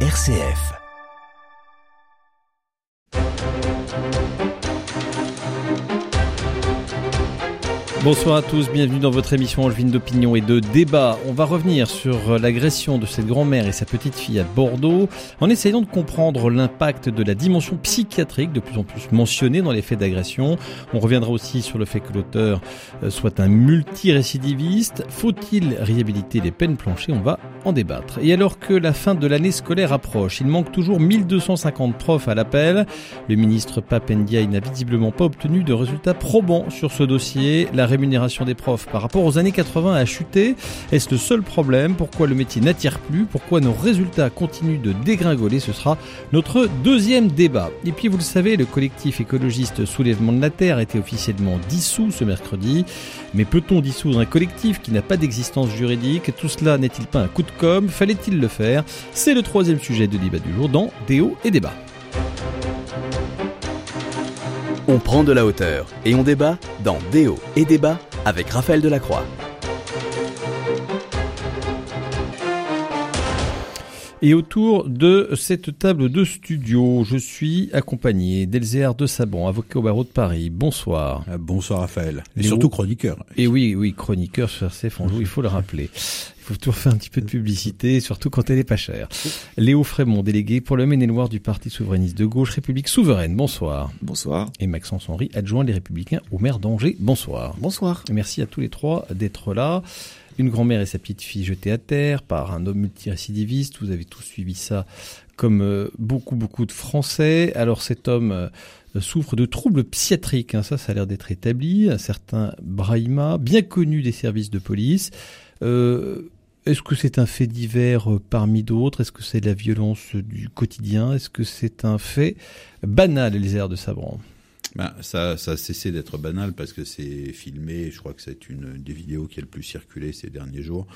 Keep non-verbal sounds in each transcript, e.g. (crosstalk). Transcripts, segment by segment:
RCF. Bonsoir à tous, bienvenue dans votre émission Angevine d'opinion et de débat. On va revenir sur l'agression de cette grand-mère et sa petite-fille à Bordeaux en essayant de comprendre l'impact de la dimension psychiatrique de plus en plus mentionnée dans les faits d'agression. On reviendra aussi sur le fait que l'auteur euh, soit un multirécidiviste. Faut-il réhabiliter les peines planchées? On va en débattre. Et alors que la fin de l'année scolaire approche, il manque toujours 1250 profs à l'appel. Le ministre Papendiaï n'a visiblement pas obtenu de résultats probants sur ce dossier. Rémunération des profs par rapport aux années 80 a chuté. Est-ce le seul problème? Pourquoi le métier n'attire plus? Pourquoi nos résultats continuent de dégringoler? Ce sera notre deuxième débat. Et puis vous le savez, le collectif écologiste Soulèvement de la Terre a été officiellement dissous ce mercredi. Mais peut-on dissoudre un collectif qui n'a pas d'existence juridique? Tout cela n'est-il pas un coup de com' Fallait-il le faire? C'est le troisième sujet de débat du jour dans Déo et débat. On prend de la hauteur et on débat dans Déo et débat avec Raphaël Delacroix. Et autour de cette table de studio, je suis accompagné d'Elzéar de Sabon, avocat au barreau de Paris. Bonsoir. Bonsoir Raphaël. Et Léo. surtout chroniqueur. Et oui, oui, chroniqueur sur RCF il faut le rappeler. Il faut toujours faire un petit peu de publicité, surtout quand elle est pas chère. Léo Frémont, délégué pour le Maine-et-Loire du Parti souverainiste de gauche, République souveraine. Bonsoir. Bonsoir. Et Maxence Henry, adjoint des Républicains au maire d'Angers. Bonsoir. Bonsoir. Merci à tous les trois d'être là. Une grand-mère et sa petite fille jetées à terre par un homme multirécidiviste. Vous avez tous suivi ça comme euh, beaucoup, beaucoup de Français. Alors cet homme euh, souffre de troubles psychiatriques. hein. Ça, ça a l'air d'être établi. Un certain Brahima, bien connu des services de police. Euh, Est-ce que c'est un fait divers euh, parmi d'autres? Est-ce que c'est la violence du quotidien? Est-ce que c'est un fait banal, les airs de Sabran? Ben, ça, ça a cessé d'être banal parce que c'est filmé. Je crois que c'est une, des vidéos qui a le plus circulé ces derniers jours.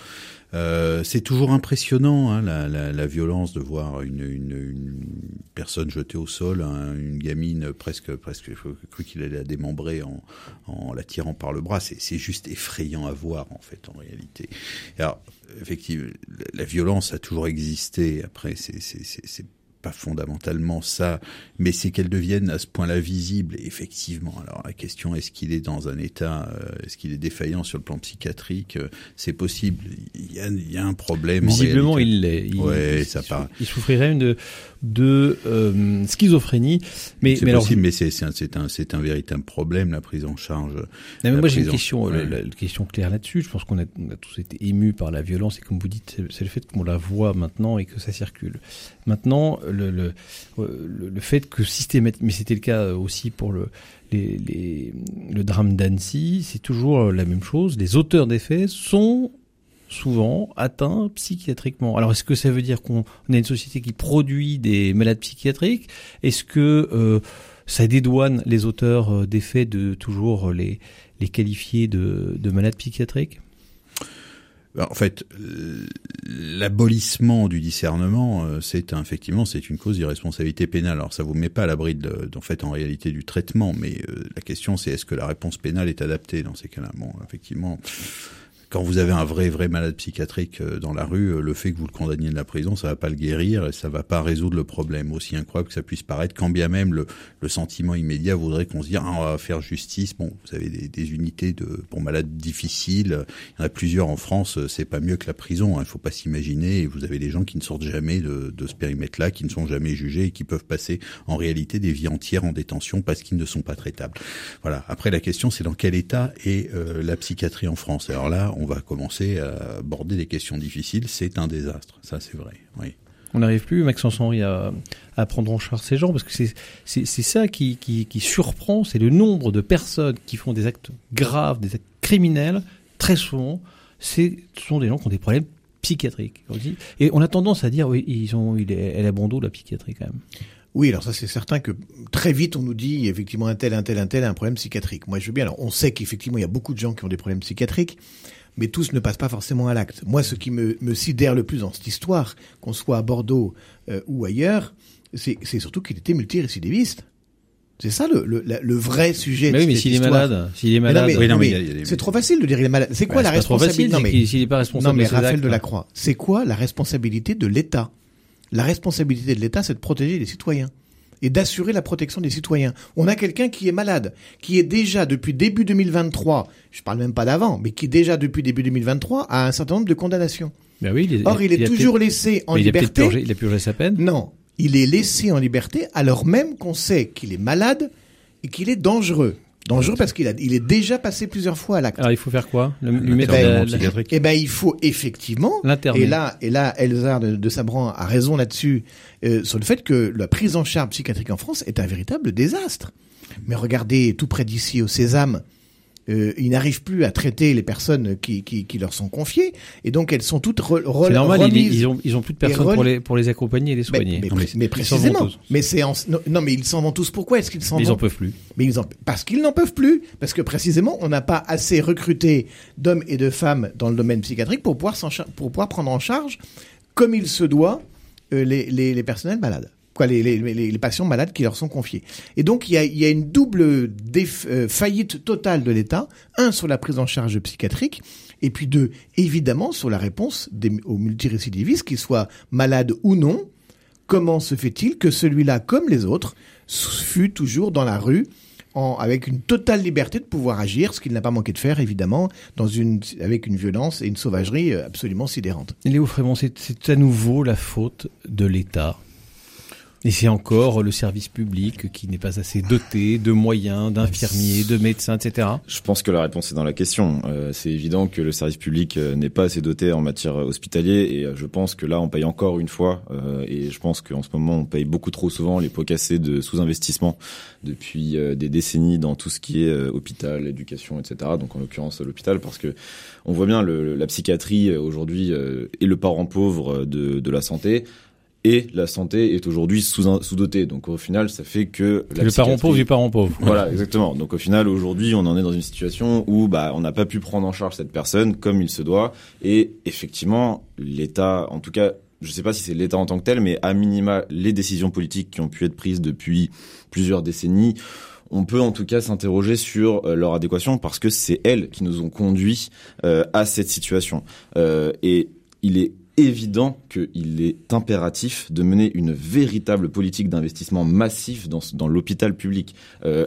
Euh, c'est toujours impressionnant hein, la, violence de voir une, personne jetée au sol, hein, une gamine presque, presque, j'ai cru qu'il allait la démembrer en, en la tirant par le bras. C'est juste effrayant à voir en fait en réalité. Alors effectivement, la- violence a toujours existé. Après, c'est pas fondamentalement ça, mais c'est qu'elle devienne à ce point-là visible. Et effectivement, alors la question est-ce qu'il est dans un état, euh, est-ce qu'il est défaillant sur le plan psychiatrique euh, C'est possible. Il y a, il y a un problème. en Visiblement, il l'est. Il, Ouais, il- ça part. Il souffrirait de, de euh, schizophrénie. Mais, C'est mais alors, possible, mais c'est c'est un, c'est un, c'est un véritable problème la prise en charge. Non, mais moi j'ai une question, ouais. la, la- la question claire là-dessus. Je pense qu'on a, on a tous été émus par la violence et comme vous dites, c'est- c'est le fait qu'on la voit maintenant et que ça circule. Maintenant, le, le, euh, le, le fait que systématiquement, mais c'était le cas aussi pour le, les, les, le drame d'Annecy, c'est toujours la même chose. Les auteurs des faits sont souvent atteints psychiatriquement. Alors est-ce que ça veut dire qu'on on a une société qui produit des malades psychiatriques? Est-ce que euh, ça dédouane les auteurs euh, des faits de toujours les, les qualifier de, de malades psychiatriques? Ben, En fait, euh, l'abolissement du discernement, euh, c'est effectivement c'est une cause d'irresponsabilité pénale. Alors ça vous met pas à l'abri d'en fait en réalité du traitement, mais euh, la question c'est est-ce que la réponse pénale est adaptée dans ces cas-là? Bon, effectivement. Quand vous avez un vrai vrai malade psychiatrique euh, dans la rue, euh, le fait que vous le condamniez de la prison, ça va pas le guérir et ça va pas résoudre le problème. Aussi incroyable que ça puisse paraître, quand bien même le, le sentiment immédiat voudrait qu'on se dise ah, on va faire justice. Bon, vous avez des, des unités de pour malades difficiles. Il y en a plusieurs en France. euh, C'est pas mieux que la prison. hein, Il faut pas s'imaginer. Vous avez des gens qui ne sortent jamais de, de ce périmètre-là, qui ne sont jamais jugés et qui peuvent passer en réalité des vies entières en détention parce qu'ils ne sont pas traitables. Voilà. Après, la question, c'est dans quel état est euh, la psychiatrie en France? Alors là, va commencer à aborder des questions difficiles. C'est un désastre. Ça, c'est vrai. Oui. On n'arrive plus, Maxence Henry, à, à prendre en charge ces gens, parce que c'est ça qui, qui, qui surprend, c'est le nombre de personnes qui font des actes graves, des actes criminels, très souvent, c'est ce sont des gens qui ont des problèmes psychiatriques. On dit- Et on a tendance à dire, oui, ils ont, il est, elle a bon dos, la psychiatrie, quand même. Oui, alors ça c'est certain que très vite on nous dit effectivement un tel, un tel, un tel a un problème psychiatrique. Moi je veux bien, alors on sait qu'effectivement il y a beaucoup de gens qui ont des problèmes psychiatriques, mais tous ne passent pas forcément à l'acte. Moi ce qui me, me sidère le plus dans cette histoire, qu'on soit à Bordeaux euh, ou ailleurs, c'est surtout qu'il était multirécidiviste. C'est ça le, le, vrai sujet Mais oui, mais s'il est malade, s'il est malade, Oui, des- c'est trop facile de dire il est malade. C'est quoi bah, la trop responsabilité facile, Non, mais- qu'il- s'il n'est pas responsable Non mais de ses Raphaël actes. Delacroix, c'est quoi la responsabilité de l'État? La responsabilité de l'État, c'est de protéger les citoyens et d'assurer la protection des citoyens. On a quelqu'un qui est malade, qui est déjà depuis début 2023, je parle même pas d'avant, mais qui déjà depuis début 2023 a un certain nombre de condamnations. Ben oui, il est, Or, il est toujours laissé en liberté. Il a, purgé, il a purgé sa peine Non, il est laissé en liberté alors même qu'on sait qu'il est malade et qu'il est dangereux. Dangereux parce qu'il a, il est déjà passé plusieurs fois à l'acte. Alors il faut faire quoi Le, lui mettre ben, la- Eh ben, il faut effectivement. Et là, et là, Elzar de, de Sabran a raison là-dessus euh, sur le fait que la prise en charge psychiatrique en France est un véritable désastre. Mais regardez, tout près d'ici, au Sésame, euh, ils n'arrivent plus à traiter les personnes qui, qui, qui leur sont confiées, et donc elles sont toutes re, re- C'est normal, ils, remises. ils ont, ils ont plus de personnes pour les, pour les accompagner et les soigner. mais, Non, mais mais ils s'en vont précisément. Mais c'est en- non, non, mais ils s'en vont tous. Pourquoi est-ce qu'ils s'en Ils vont en peuvent plus. mais ils en, parce qu'ils n'en peuvent plus, parce que précisément on n'a pas assez recruté d'hommes et de femmes dans le domaine psychiatrique pour pouvoir, pour pouvoir prendre en charge, comme il se doit, euh, les, les, les personnels malades, les, patients malades qui leur sont confiés. Et donc il y a, une double euh, faillite totale de l'État, un sur la prise en charge psychiatrique. Et puis deux, évidemment, sur la réponse aux multirécidivistes, qu'ils soient malades ou non, comment se fait-il que celui-là, comme les autres, fut toujours dans la rue avec une totale liberté de pouvoir agir, ce qu'il n'a pas manqué de faire, évidemment, avec une violence et une sauvagerie euh, absolument sidérante. Léo Frémont, c'est à nouveau la faute de l'État. Et c'est encore le service public qui n'est pas assez doté de moyens, d'infirmiers, de médecins, etc. Je pense que la réponse est dans la question. Euh, c'est évident que le service public euh, n'est pas assez doté en matière hospitalier et euh, je pense que là on paye encore une fois euh, et je pense qu'en ce moment on paye beaucoup trop souvent les pots cassés de sous-investissement depuis euh, des décennies dans tout ce qui est euh, hôpital, éducation, etc. Donc en l'occurrence l'hôpital parce que on voit bien le, la psychiatrie euh, aujourd'hui euh, est le parent pauvre de, de la santé. Et la santé est aujourd'hui sous- sous-dotée. Donc au final, ça fait que la le parent pauvre du parent pauvre. voilà, exactement. Donc au final, aujourd'hui, on en est dans une situation où bah, on n'a pas pu prendre en charge cette personne comme il se doit. Et effectivement, l'État, en tout cas, je ne sais pas si c'est l'État en tant que tel, mais à minima, les décisions politiques qui ont pu être prises depuis plusieurs décennies, on peut en tout cas s'interroger sur euh, leur adéquation parce que c'est elles qui nous ont conduits euh, à cette situation. Euh, et il est évident qu'il est impératif de mener une véritable politique d'investissement massif dans, l'hôpital public. Euh,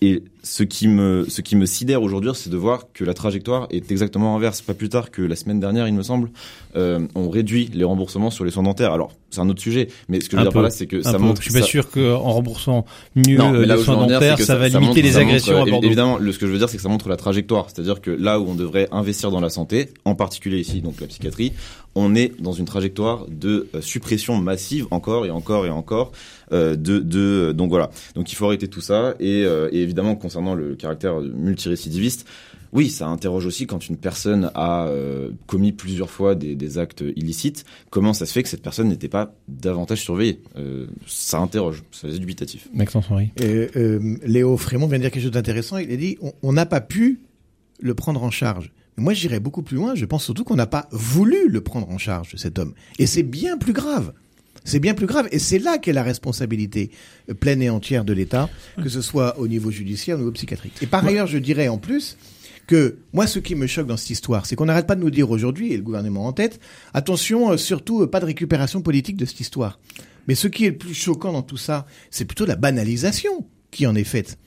et ce qui me, ce qui me sidère aujourd'hui, c'est de voir que la trajectoire est exactement inverse. Pas plus tard que la semaine dernière, il me semble, euh, on réduit les remboursements sur les soins dentaires. Alors, c'est un autre sujet, mais ce que je veux dire par là, c'est que ça montre... Je suis pas ça- sûr qu'en remboursant mieux les soins dentaires, ça, va limiter les agressions à euh, Bordeaux. Évidemment, le, ce que je veux dire, c'est que ça montre la trajectoire. C'est-à-dire que là où on devrait investir dans la santé, en particulier ici, donc la psychiatrie, on est dans une trajectoire de euh, suppression massive, encore et encore et encore, euh, de, de donc voilà. Donc il faut arrêter tout ça. Et, et évidemment, concernant le caractère multirécidiviste, oui, ça interroge aussi quand une personne a euh, commis plusieurs fois des, des actes illicites, comment ça se fait que cette personne n'était pas davantage surveillée? Euh, Ça interroge, ça est dubitatif. Maxence Henry. Euh, euh, Léo Frémont vient de dire quelque chose d'intéressant. Il a dit on- n'a pas pu le prendre en charge. Mais moi, j'irais beaucoup plus loin. Je pense surtout qu'on n'a pas voulu le prendre en charge, cet homme. Et c'est bien plus grave. C'est bien plus grave. Et c'est là qu'est la responsabilité pleine et entière de l'État, que ce soit au niveau judiciaire, au niveau psychiatrique. Et par ailleurs, je dirais en plus que moi, ce qui me choque dans cette histoire, c'est qu'on n'arrête pas de nous dire aujourd'hui, et le gouvernement en tête, attention, euh, surtout, euh, pas de récupération politique de cette histoire. Mais ce qui est le plus choquant dans tout ça, c'est plutôt la banalisation qui en est faite.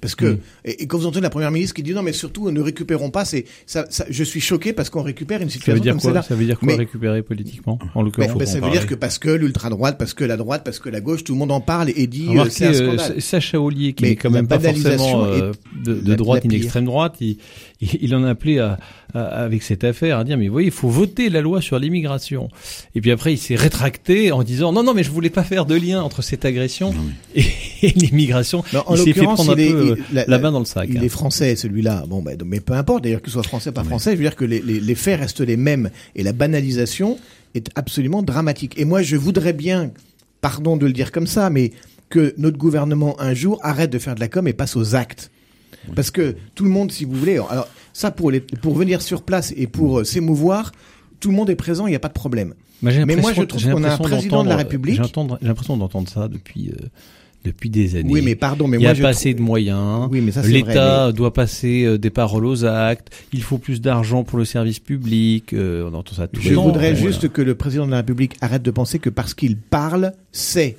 Parce que, Mm. et, et quand vous entendez la première ministre qui dit non, mais surtout, ne récupérons pas, c'est, ça, ça- je suis choqué parce qu'on récupère une Ça veut situation dire comme celle-là. Ça veut dire quoi Mais- récupérer politiquement En Ben, l'occurrence. ben, ça veut dire que parce que l'ultra-droite, parce que la droite, parce que la gauche, tout le monde en parle et dit euh, c'est un euh, scandale. Sacha Ollier, qui n'est quand même pas forcément euh, de, de droite ni d'extrême droite, il, il, en a appelé à- avec cette affaire à dire mais vous voyez, il faut voter la loi sur l'immigration. Et puis après, il s'est rétracté en disant non non mais je voulais pas faire de lien entre cette agression et, et l'immigration. Non, en il s'est fait l'occurrence, prendre un est- peu euh, il- la- la main dans le sac. Il hein. est français, celui-là. Bon, ben, mais peu importe, d'ailleurs, qu'il soit français ou pas français, je veux dire que les, les, les faits restent les mêmes. Et la banalisation est absolument dramatique. Et moi, je voudrais bien, pardon de le dire comme ça, mais que notre gouvernement, un jour, arrête de faire de la com et passe aux actes. Parce que tout le monde, si vous voulez, alors ça, pour, les, pour venir sur place et pour euh, s'émouvoir, tout le monde est présent, il n'y a pas de problème. Bah, Mais moi, je trouve qu'on a un président de la République- j'ai l'impression d'entendre ça depuis euh, depuis des années. Oui, mais pardon, mais il y moi a pas assez de moyens. Oui, mais ça c'est vrai. L'État mais- doit passer euh, des paroles aux actes. Il faut plus d'argent pour le service public. euh, on entend ça tout Je le temps. voudrais Voilà. juste que le président de la République arrête de penser que parce qu'il parle, c'est.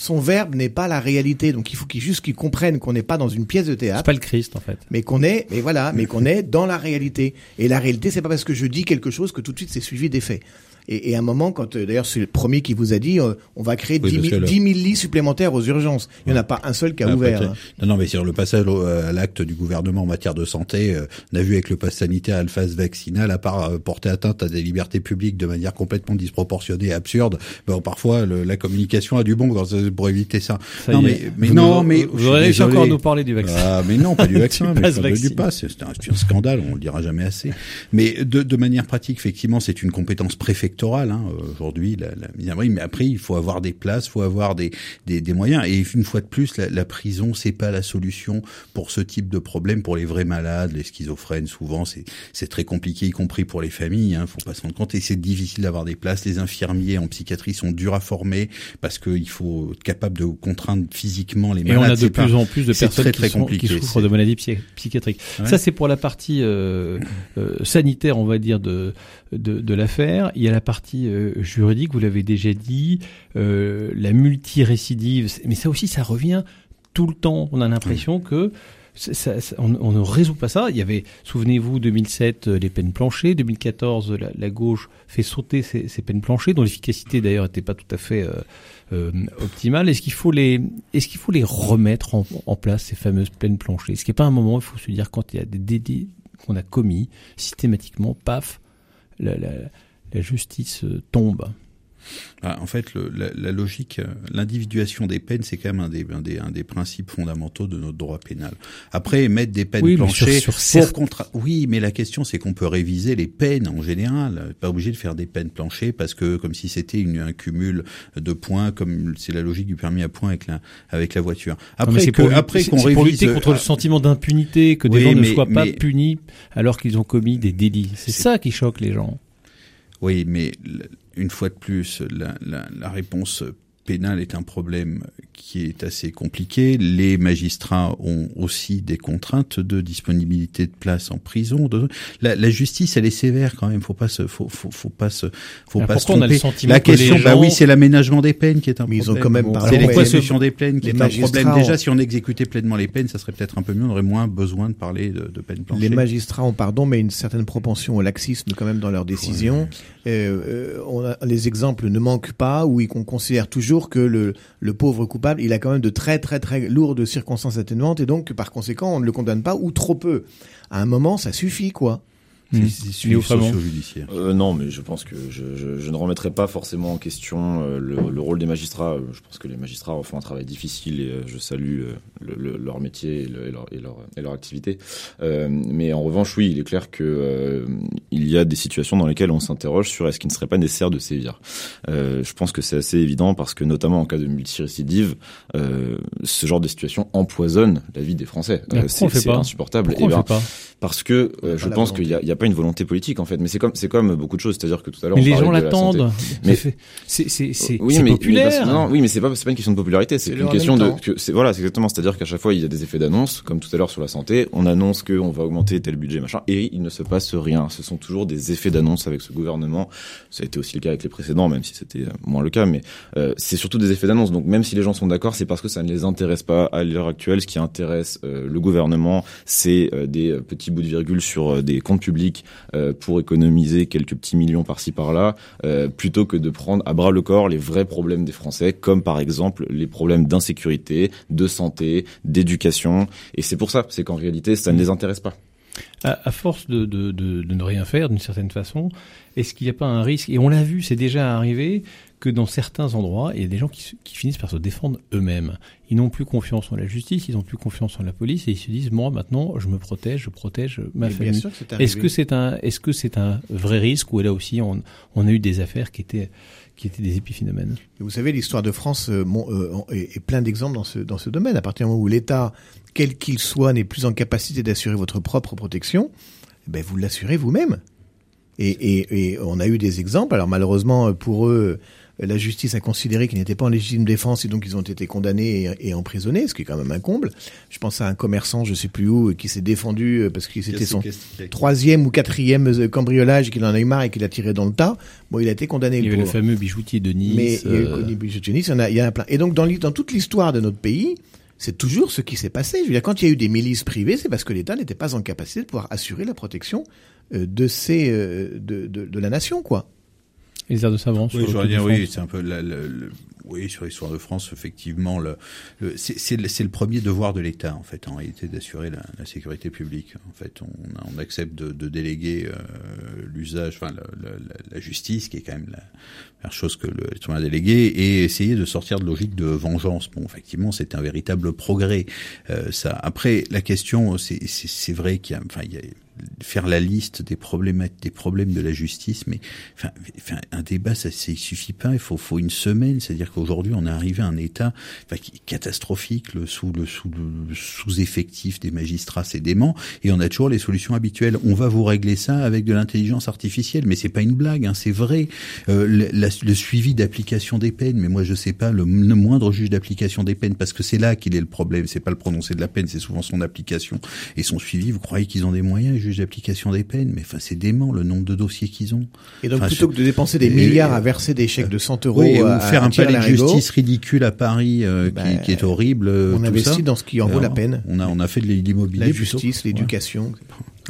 Son verbe n'est pas la réalité, donc il faut qu'il juste qu'il comprenne qu'on n'est pas dans une pièce de C'est théâtre, pas le Christ en fait. mais qu'on est, mais voilà, mais qu'on est dans la réalité. Et la réalité, c'est pas parce que je dis quelque chose que tout de suite c'est suivi des faits. Et, et à un moment, quand euh, d'ailleurs c'est le premier qui vous a dit, euh, on va créer Oui, 10 parce 000, que le- 10 000 lits supplémentaires aux urgences. Il n'y en a pas un seul qui a Ah, ouvert. hein. Non, non, mais sur le passage au- à l'acte du gouvernement en matière de santé, euh, on a vu avec le pass sanitaire et le phase vaccinal, à part euh, porter atteinte à des libertés publiques de manière complètement disproportionnée et absurde, bon, parfois le- la communication a du bon dans pour éviter ça. Ça non, mais, mais Vous non, nous- mais vous réussi encore à nous parler du vaccin. Ah, mais non, pas du (laughs) vaccin, Du mais pass pas du pass. C'est un, c'est un scandale, on le dira jamais assez. Mais de, de manière pratique, effectivement, c'est une compétence préfectorale hein, aujourd'hui, la, la mise à l'abri. Mais après, il faut avoir des places, il faut avoir des, des, des moyens. Et une fois de plus, la, la prison, c'est pas la solution pour ce type de problème, pour les vrais malades, les schizophrènes. Souvent, c'est c'est très compliqué, y compris pour les familles. Hein, faut pas se rendre compte. Et c'est difficile d'avoir des places. Les infirmiers en psychiatrie sont durs à former parce qu'il faut être capable de contraindre physiquement les Et malades. on a de C'est pas- plus en plus de personnes très, qui, très sont- qui souffrent de maladies psy- psychiatriques. Ouais. Ça, c'est pour la partie euh, euh, sanitaire, on va dire, de, de, de l'affaire. Il y a la partie euh, juridique, vous l'avez déjà dit, euh, la multirécidive. Mais ça aussi, ça revient tout le temps. On a l'impression que ça- ça- ça- on, on ne résout pas ça. Il y avait, souvenez-vous, 2007, euh, les peines planchées. 2014, la, la gauche fait sauter ces, ces peines planchées, dont l'efficacité d'ailleurs n'était pas tout à fait euh, euh, optimale. Est-ce qu'il faut les, est-ce qu'il faut les remettre en, en place ces fameuses peines planchées? Est-ce qu'il n'y a pas un moment où il faut se dire quand il y a des délits qu'on a commis systématiquement, paf, la, la, la justice euh, tombe Ah, en fait, le, la, la logique, euh, l'individuation des peines, c'est quand même un des, un, des, un des principes fondamentaux de notre droit pénal. Après, mettre des peines Oui, mais sur- planchées sur pour contra- Oui, mais la question, c'est qu'on peut réviser les peines en général. Pas obligé de faire des peines planchées parce que, comme si c'était une, un cumul de points, comme c'est la logique du permis à points avec la, avec la voiture. Après, c'est que, pour, après qu'on lutter contre le ah, sentiment d'impunité, que des Oui, gens ne mais- soient pas punis alors qu'ils ont commis des délits. C'est- ça qui choque les gens. Oui, mais une fois de plus, la réponse pénale est un problème qui est assez compliqué. Les magistrats ont aussi des contraintes de disponibilité de place en prison. De... La, la justice, elle est sévère quand même. Faut pas se, faut, faut, faut pas se, faut Alors pas se pourquoi on a le tromper. sentiment La que les question, bah oui, c'est l'aménagement des peines qui est un Mais ils problème. ont quand même, c'est l'exécution des peines qui les est un problème. magistrats Déjà, ont- si on exécutait pleinement les peines, ça serait peut-être un peu mieux. On aurait moins besoin de parler de, de peines planchées. Les magistrats ont, pardon, mais une certaine propension au laxisme quand même dans leurs décisions. Euh, euh, on a, les exemples ne manquent pas où ils- on considère toujours que le, le pauvre coupable, il a quand même de très très très lourdes circonstances atténuantes et donc par conséquent on ne le condamne pas ou trop peu. À un moment, ça suffit quoi. C'est- Hmm. suivi socio-judiciaire. Euh, non, mais je pense que je, je, je ne remettrai pas forcément en question euh, le, le rôle des magistrats. Euh, Je pense que les magistrats font un travail difficile et euh, je salue euh, le, le- leur métier et, le- et leur, et, leur, et leur activité. Euh, mais en revanche, oui, il est clair que euh, il y a des situations dans lesquelles on s'interroge sur est-ce qu'il ne serait pas nécessaire de sévir. Euh, je pense que c'est assez évident parce que notamment en cas de multirécidive, euh, ce genre de situation empoisonne la vie des Français. Euh, c'est insupportable. Pourquoi Et on ben, le fait pas? parce que euh, je pense qu'il n'y a, y a pas une volonté politique en fait, mais c'est comme c'est comme beaucoup de choses, c'est-à-dire que tout à l'heure Mais on les gens la l'attendent. Mais- C'est- C'est c'est oui, mais, populaire. non, oui, mais c'est pas c'est pas une question de popularité, c'est une question de que c'est voilà, c'est exactement, c'est-à-dire qu'à chaque fois il y a des effets d'annonce, comme tout à l'heure sur la santé, on annonce que on va augmenter tel budget machin, et il ne se passe rien. Ce sont toujours des effets d'annonce avec ce gouvernement. Ça a été aussi le cas avec les précédents, même si c'était euh, moins le cas, mais euh, c'est surtout des effets d'annonce. Donc même si les gens sont d'accord, c'est parce que ça ne les intéresse pas à l'heure actuelle. Ce qui intéresse euh, le gouvernement, c'est euh, des petits bouts de virgule sur des comptes publics euh, pour économiser quelques petits millions par-ci par-là, euh, plutôt que de prendre à bras le corps les vrais problèmes des Français, comme par exemple les problèmes d'insécurité, de santé, d'éducation. Et c'est pour ça, c'est qu'en réalité, ça ne les intéresse pas. à, force de ne rien faire d'une certaine façon, est-ce qu'il n'y a pas un risque? Et on l'a vu, c'est déjà arrivé que dans certains endroits, il y a des gens qui, se- qui finissent par se défendre eux-mêmes. Ils n'ont plus confiance en la justice, ils n'ont plus confiance en la police et ils se disent moi maintenant je me protège, je protège ma Mais bien famille. Est-ce que c'est un est-ce que c'est un vrai risque ou là aussi on, on a eu des affaires qui étaient qui étaient des épiphénomènes? Vous savez, l'histoire de France euh, mon- euh, est, est plein d'exemples dans ce, dans ce domaine. À partir du moment où l'État, quel qu'il soit, n'est plus en capacité d'assurer votre propre protection, eh ben vous l'assurez vous-même. Et, et, et on a eu des exemples. Alors malheureusement pour eux, la justice a considéré qu'ils n'étaient pas en légitime défense et donc ils ont été condamnés et, et, emprisonnés, ce qui est quand même un comble. Je pense à un commerçant, je sais plus où, qui s'est défendu euh, parce que c'était son troisième ou quatrième euh, cambriolage qu'il en a eu marre et qu'il a tiré dans le tas. Bon, il a été condamné. Il y avait le bijoutier de Nice. Mais il y a le bijoutier de Nice, il y en a, il y en a plein. Et donc dans, dans toute l'histoire de notre pays, c'est toujours ce qui s'est passé. Je veux dire, quand il y a eu des milices privées, c'est parce que l'État n'était pas en capacité de pouvoir assurer la protection de ces de, de, de la nation, quoi. Elisard de Savant. Oui, je dire, oui, c'est un peu la, la, oui, sur l'histoire de France, effectivement, le, le c'est le, le, premier devoir de l'État, en fait, en réalité, d'assurer la, la, sécurité publique. En fait, on, on accepte de, de déléguer euh, l'usage, enfin, la, la, justice, qui est quand même la première chose que l'être humain a délégué, et essayer de sortir de logique de vengeance. Bon, effectivement, c'est un véritable progrès. Euh, ça. Après, la question, c'est vrai qu'il y a, enfin, il y a faire la liste des problèmes des problèmes de la justice mais enfin, enfin un débat ça ça suffit pas il faut faut une semaine. C'est-à-dire qu'aujourd'hui on est arrivé à un état enfin, qui est catastrophique le sous le sous le sous-effectif des magistrats c'est dément et on a toujours les solutions habituelles. On va vous régler ça avec de l'intelligence artificielle. Mais c'est pas une blague hein, c'est vrai. Euh, le, le, suivi d'application des peines mais moi je sais pas le, le moindre juge d'application des peines parce que c'est là qu'il est le problème. C'est pas le prononcé de la peine c'est souvent son application et son suivi. Vous croyez qu'ils ont des moyens juge d'application des peines, mais enfin c'est dément le nombre de dossiers qu'ils ont. Et donc plutôt que de dépenser des milliards à verser des chèques de 100 euros, oui, à, faire un palais de justice ridicule à Paris euh, bah, qui, qui, est horrible. On investit dans ce qui en vaut la peine. On a on a fait de l'immobilier. La justice, l'éducation.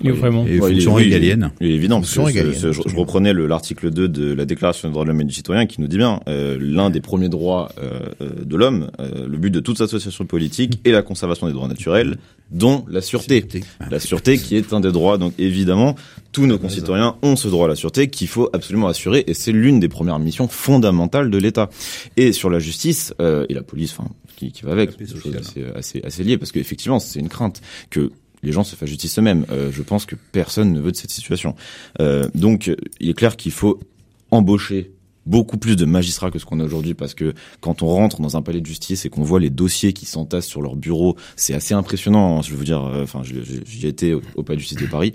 Oui, vraiment. Et ouais. Il est évident, parce que je, je, reprenais l'article 2 de la Déclaration des droits de l'homme et du citoyen qui nous dit bien, euh, l'un des premiers droits euh, de l'homme, euh, le but de toute association politique est la conservation des droits naturels, dont la sûreté. La sûreté qui est un des droits, donc évidemment, tous nos concitoyens ont ce droit à la sûreté qu'il faut absolument assurer, et c'est l'une des premières missions fondamentales de l'État. Et sur la justice, euh, et la police, enfin, qui, qui va avec, c'est assez, assez, assez lié, parce qu'effectivement, c'est une crainte que les gens se fassent justice eux-mêmes. Euh, je pense que personne ne veut de cette situation. Euh, donc, il est clair qu'il faut embaucher beaucoup plus de magistrats que ce qu'on a aujourd'hui parce que quand on rentre dans un palais de justice et qu'on voit les dossiers qui s'entassent sur leur bureau, c'est assez impressionnant. Hein, je veux vous dire, euh, enfin, j'y étais au, au, palais de justice de Paris.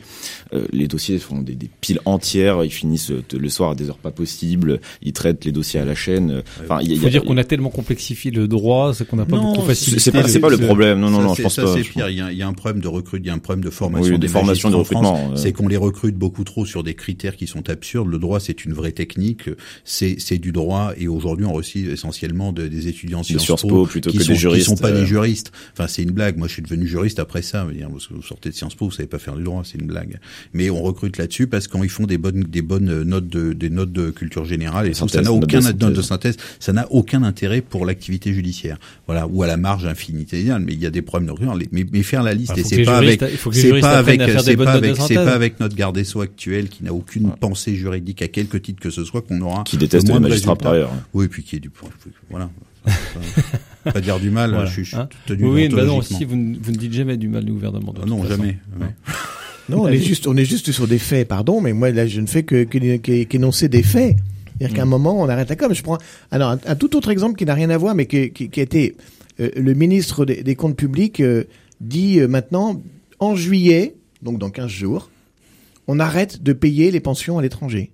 Euh, les dossiers font des, des, piles entières. Ils finissent euh, le soir à des heures pas possibles. Ils traitent les dossiers à la chaîne. Enfin, il faut dire qu'on a tellement complexifié le droit, c'est qu'on n'a pas non, beaucoup facilité. C'est pas, c'est pas le problème. Non, non, ça, non. Je pense ça, pas. C'est pire. Il y, a, il y, a, un problème de recrute, il y a un problème de formation oui, des formations de recrutement. C'est qu'on les recrute beaucoup trop sur des critères qui sont absurdes. Le droit, c'est une vraie technique. C'est, c'est du droit et aujourd'hui on reçoit essentiellement de, des étudiants de Sciences, Po, plutôt qui que sont, des juristes. Qui sont pas euh... des juristes. Enfin c'est une blague. Moi je suis devenu juriste après ça. Dire, vous sortez de Sciences Po, vous savez pas faire du droit, c'est une blague. Mais on recrute là-dessus parce qu'ils font des bonnes des bonnes notes de des notes de culture générale et synthèse, ça n'a aucun note de, de synthèse, ça n'a aucun intérêt pour l'activité judiciaire. Voilà ou à la marge infinité mais il y a des problèmes de recrutement. Mais, mais faire la liste ah, et c'est pas avec c'est pas avec c'est pas avec c'est pas avec notre garde des sceaux actuel qui n'a aucune pensée juridique à quelque titre que ce soit qu'on aura qui déteste les magistrats par ailleurs. Oui, puis qui est du voilà. pas, pas dire du mal, voilà. je suis hein tenu Oui, bah non, si vous, ne, vous ne dites jamais du mal du gouvernement. Ah non, jamais. Ouais. (laughs) Non, on est juste, on est juste sur des faits, pardon, mais moi là, je ne fais que qu'énoncer des faits. C'est-à-dire qu'à un moment, on arrête la com. Je prends alors un, un tout autre exemple qui n'a rien à voir, mais qui, qui, qui a été euh, le ministre des, des comptes publics euh, dit euh, maintenant en juillet, donc dans 15 jours, on arrête de payer les pensions à l'étranger.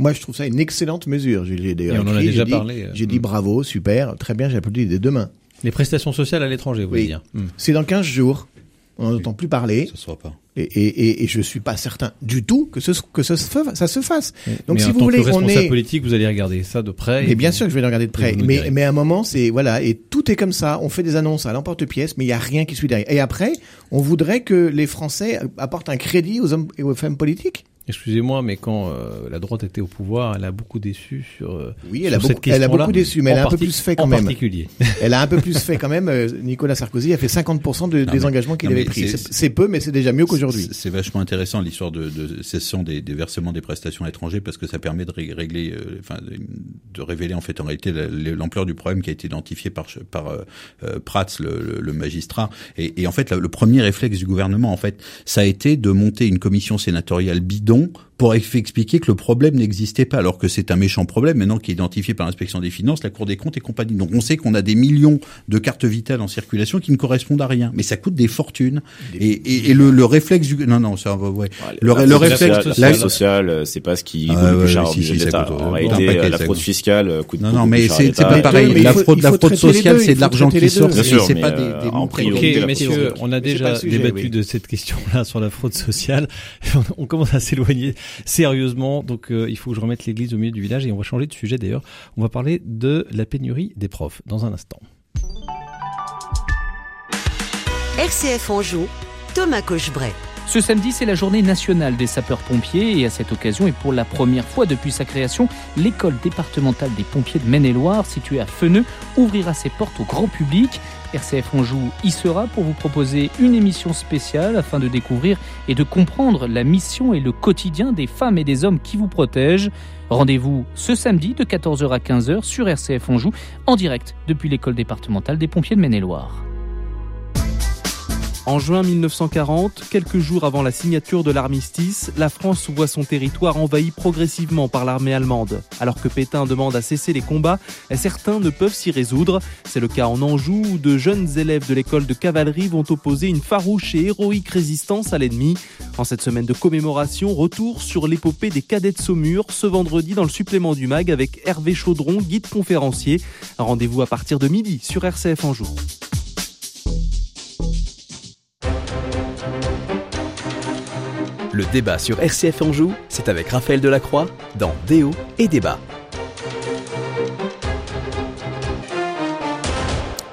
Moi, je trouve ça une excellente mesure. J'ai on en a déjà parlé. J'ai dit bravo, super, très bien, j'applaudis dès demain. Les prestations sociales à l'étranger, vous oui. voulez dire mmh. C'est dans 15 jours. On n'entend plus parler. Ça se fera pas. Et, et, et, je suis pas certain du tout que, ce, que ce, ça se fasse. Donc, mais si en vous tant voulez, que responsable on est politique, vous allez regarder ça de près. Mais bien sûr que je vais le regarder de près. Mais, mais à un moment, c'est voilà, et tout est comme ça. On fait des annonces à l'emporte-pièce, mais il y a rien qui suit derrière. Et après, on voudrait que les Français apportent un crédit aux hommes et aux femmes politiques. Excusez-moi, mais quand euh, la droite était au pouvoir, elle a beaucoup déçu sur. Euh, oui, elle, sur a, beaucoup, elle a beaucoup déçu, mais elle a un peu plus fait quand en même. particulier. (laughs) elle a un peu plus fait quand même. Nicolas Sarkozy a fait 50% de, non, des mais, engagements qu'il avait pris. C'est peu, mais c'est déjà mieux qu'aujourd'hui. C'est vachement intéressant l'histoire de, de cessation des, des, versements des prestations à l'étranger parce que ça permet de régler, euh, enfin, de révéler en fait en réalité l'ampleur du problème qui a été identifié par par euh, Prats, le, le, le magistrat. Et, et, en fait, le premier réflexe du gouvernement, en fait, ça a été de monter une commission sénatoriale bidon pour expliquer que le problème n'existait pas, alors que c'est un méchant problème maintenant qui est identifié par l'inspection des finances, la Cour des comptes et compagnie. Donc on sait qu'on a des millions de cartes vitales en circulation qui ne correspondent à rien, mais ça coûte des fortunes. Et, et, et le, le, réflexe du non non ça ouais, le, le, réflexe la sociale c'est pas ce qui coûte ah, le plus cher si, si, l'État. En réalité la fraude fiscale coûte non non mais c'est pas pareil. La fraude la fraude sociale c'est de l'argent qui sort, c'est pas des Ok messieurs on a déjà débattu de cette question là sur la fraude sociale. (laughs) on commence à s'éloigner sérieusement. Donc euh, il faut que je remette l'église au milieu du village et on va changer de sujet d'ailleurs. On va parler de la pénurie des profs dans un instant. RCF Anjou, Thomas Cochebray. Ce samedi, c'est la journée nationale des sapeurs-pompiers et à cette occasion et pour la première fois depuis sa création, l'école départementale des pompiers de Maine-et-Loire, située à Feneux, ouvrira ses portes au grand public. RCF Anjou y sera pour vous proposer une émission spéciale afin de découvrir et de comprendre la mission et le quotidien des femmes et des hommes qui vous protègent. Rendez-vous ce samedi de 14h à 15h sur RCF Anjou en direct depuis l'école départementale des pompiers de Maine-et-Loire. En juin 1940, quelques jours avant la signature de l'armistice, la France voit son territoire envahi progressivement par l'armée allemande. Alors que Pétain demande à cesser les combats, certains ne peuvent s'y résoudre. C'est le cas en Anjou où de jeunes élèves de l'école de cavalerie vont opposer une farouche et héroïque résistance à l'ennemi. En cette semaine de commémoration, retour sur l'épopée des cadets de Saumur ce vendredi dans le supplément du MAG avec Hervé Chaudron, guide conférencier. Rendez-vous à partir de midi sur RCF Anjou. Le débat sur RCF Anjou, c'est avec Raphaël Delacroix dans Déo et Débat.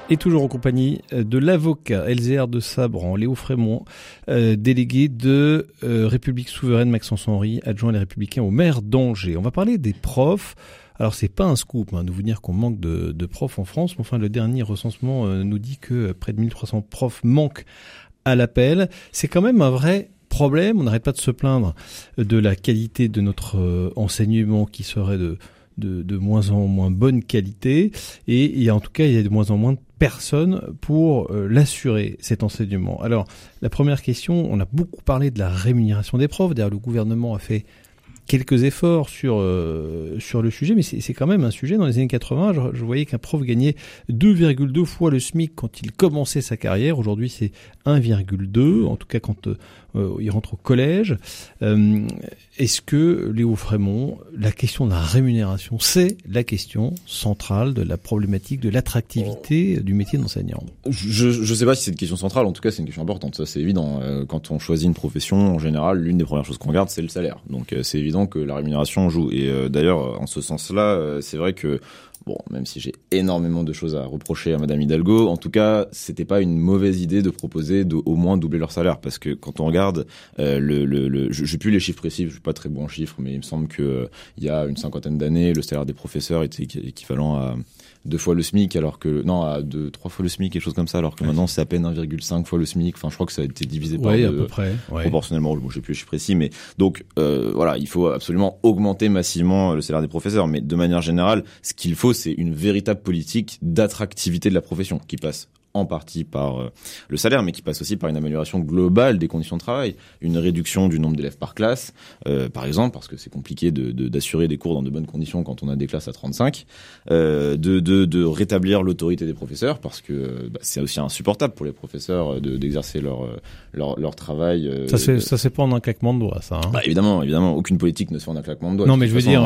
Et toujours en compagnie euh, de l'avocat LZR de Sabran, Léo Frémont, euh, délégué de euh, République souveraine Maxence Henry, adjoint les Républicains au maire d'Angers. On va parler des profs. Alors c'est pas un scoop hein, de vous dire qu'on manque de, de, profs en France, mais enfin le dernier recensement nous dit que près de 1300 profs manquent à l'appel. C'est quand même un vrai problème. On n'arrête pas de se plaindre de la qualité de notre euh, enseignement qui serait de, de, moins en moins bonne qualité. Et a, en tout cas, il y a de moins en moins de personnes pour euh, l'assurer, cet enseignement. Alors, la première question, on a beaucoup parlé de la rémunération des profs. D'ailleurs, le gouvernement a fait quelques efforts sur euh, sur le sujet, mais c'est quand même un sujet. Dans les années 80, je, voyais qu'un prof gagnait 2,2 fois le SMIC quand il commençait sa carrière. Aujourd'hui, c'est 1,2, en tout cas quand il rentre au collège. Euh, est-ce que Léo Frémont, la question de la rémunération, c'est la question centrale de la problématique de l'attractivité du métier d'enseignant? Je ne sais pas si c'est une question centrale, en tout cas c'est une question importante, ça c'est évident. Euh, quand on choisit une profession, en général, l'une des premières choses qu'on regarde, c'est le salaire. Donc c'est évident que la rémunération joue. Et d'ailleurs, en ce sens-là, c'est vrai que Bon, même si j'ai énormément de choses à reprocher à Madame Hidalgo, en tout cas, c'était pas une mauvaise idée de proposer de au moins doubler leur salaire, parce que quand on regarde euh, le, le, j'ai plus les chiffres précis, je suis pas très bon en chiffres, mais il me semble que euh, il y a une cinquantaine d'années, le salaire des professeurs était équivalent à deux fois le SMIC, alors que non, à deux, trois fois le SMIC, quelque chose comme ça, alors que maintenant c'est à peine 1,5 fois le SMIC. Enfin, je crois que ça a été divisé par deux, à peu près, proportionnellement. Bon, j'ai plus les chiffres précis, mais donc euh, voilà, il faut absolument augmenter massivement le salaire des professeurs. Mais de manière générale, ce qu'il faut, c'est une véritable politique d'attractivité de la profession qui passe en partie par euh, le salaire, mais qui passe aussi par une amélioration globale des conditions de travail, une réduction du nombre d'élèves par classe, euh, par exemple, parce que c'est compliqué d'assurer de, d'assurer des cours dans de bonnes conditions quand on a des classes à 35, euh, de, de, de, rétablir l'autorité des professeurs, parce que bah, c'est aussi insupportable pour les professeurs d'exercer leur, leur, leur travail. ça c'est ça c'est pas en un claquement de doigts, ça. Hein. Bah, évidemment, évidemment, aucune politique ne se fait en un claquement de doigts. Non, mais je veux dire,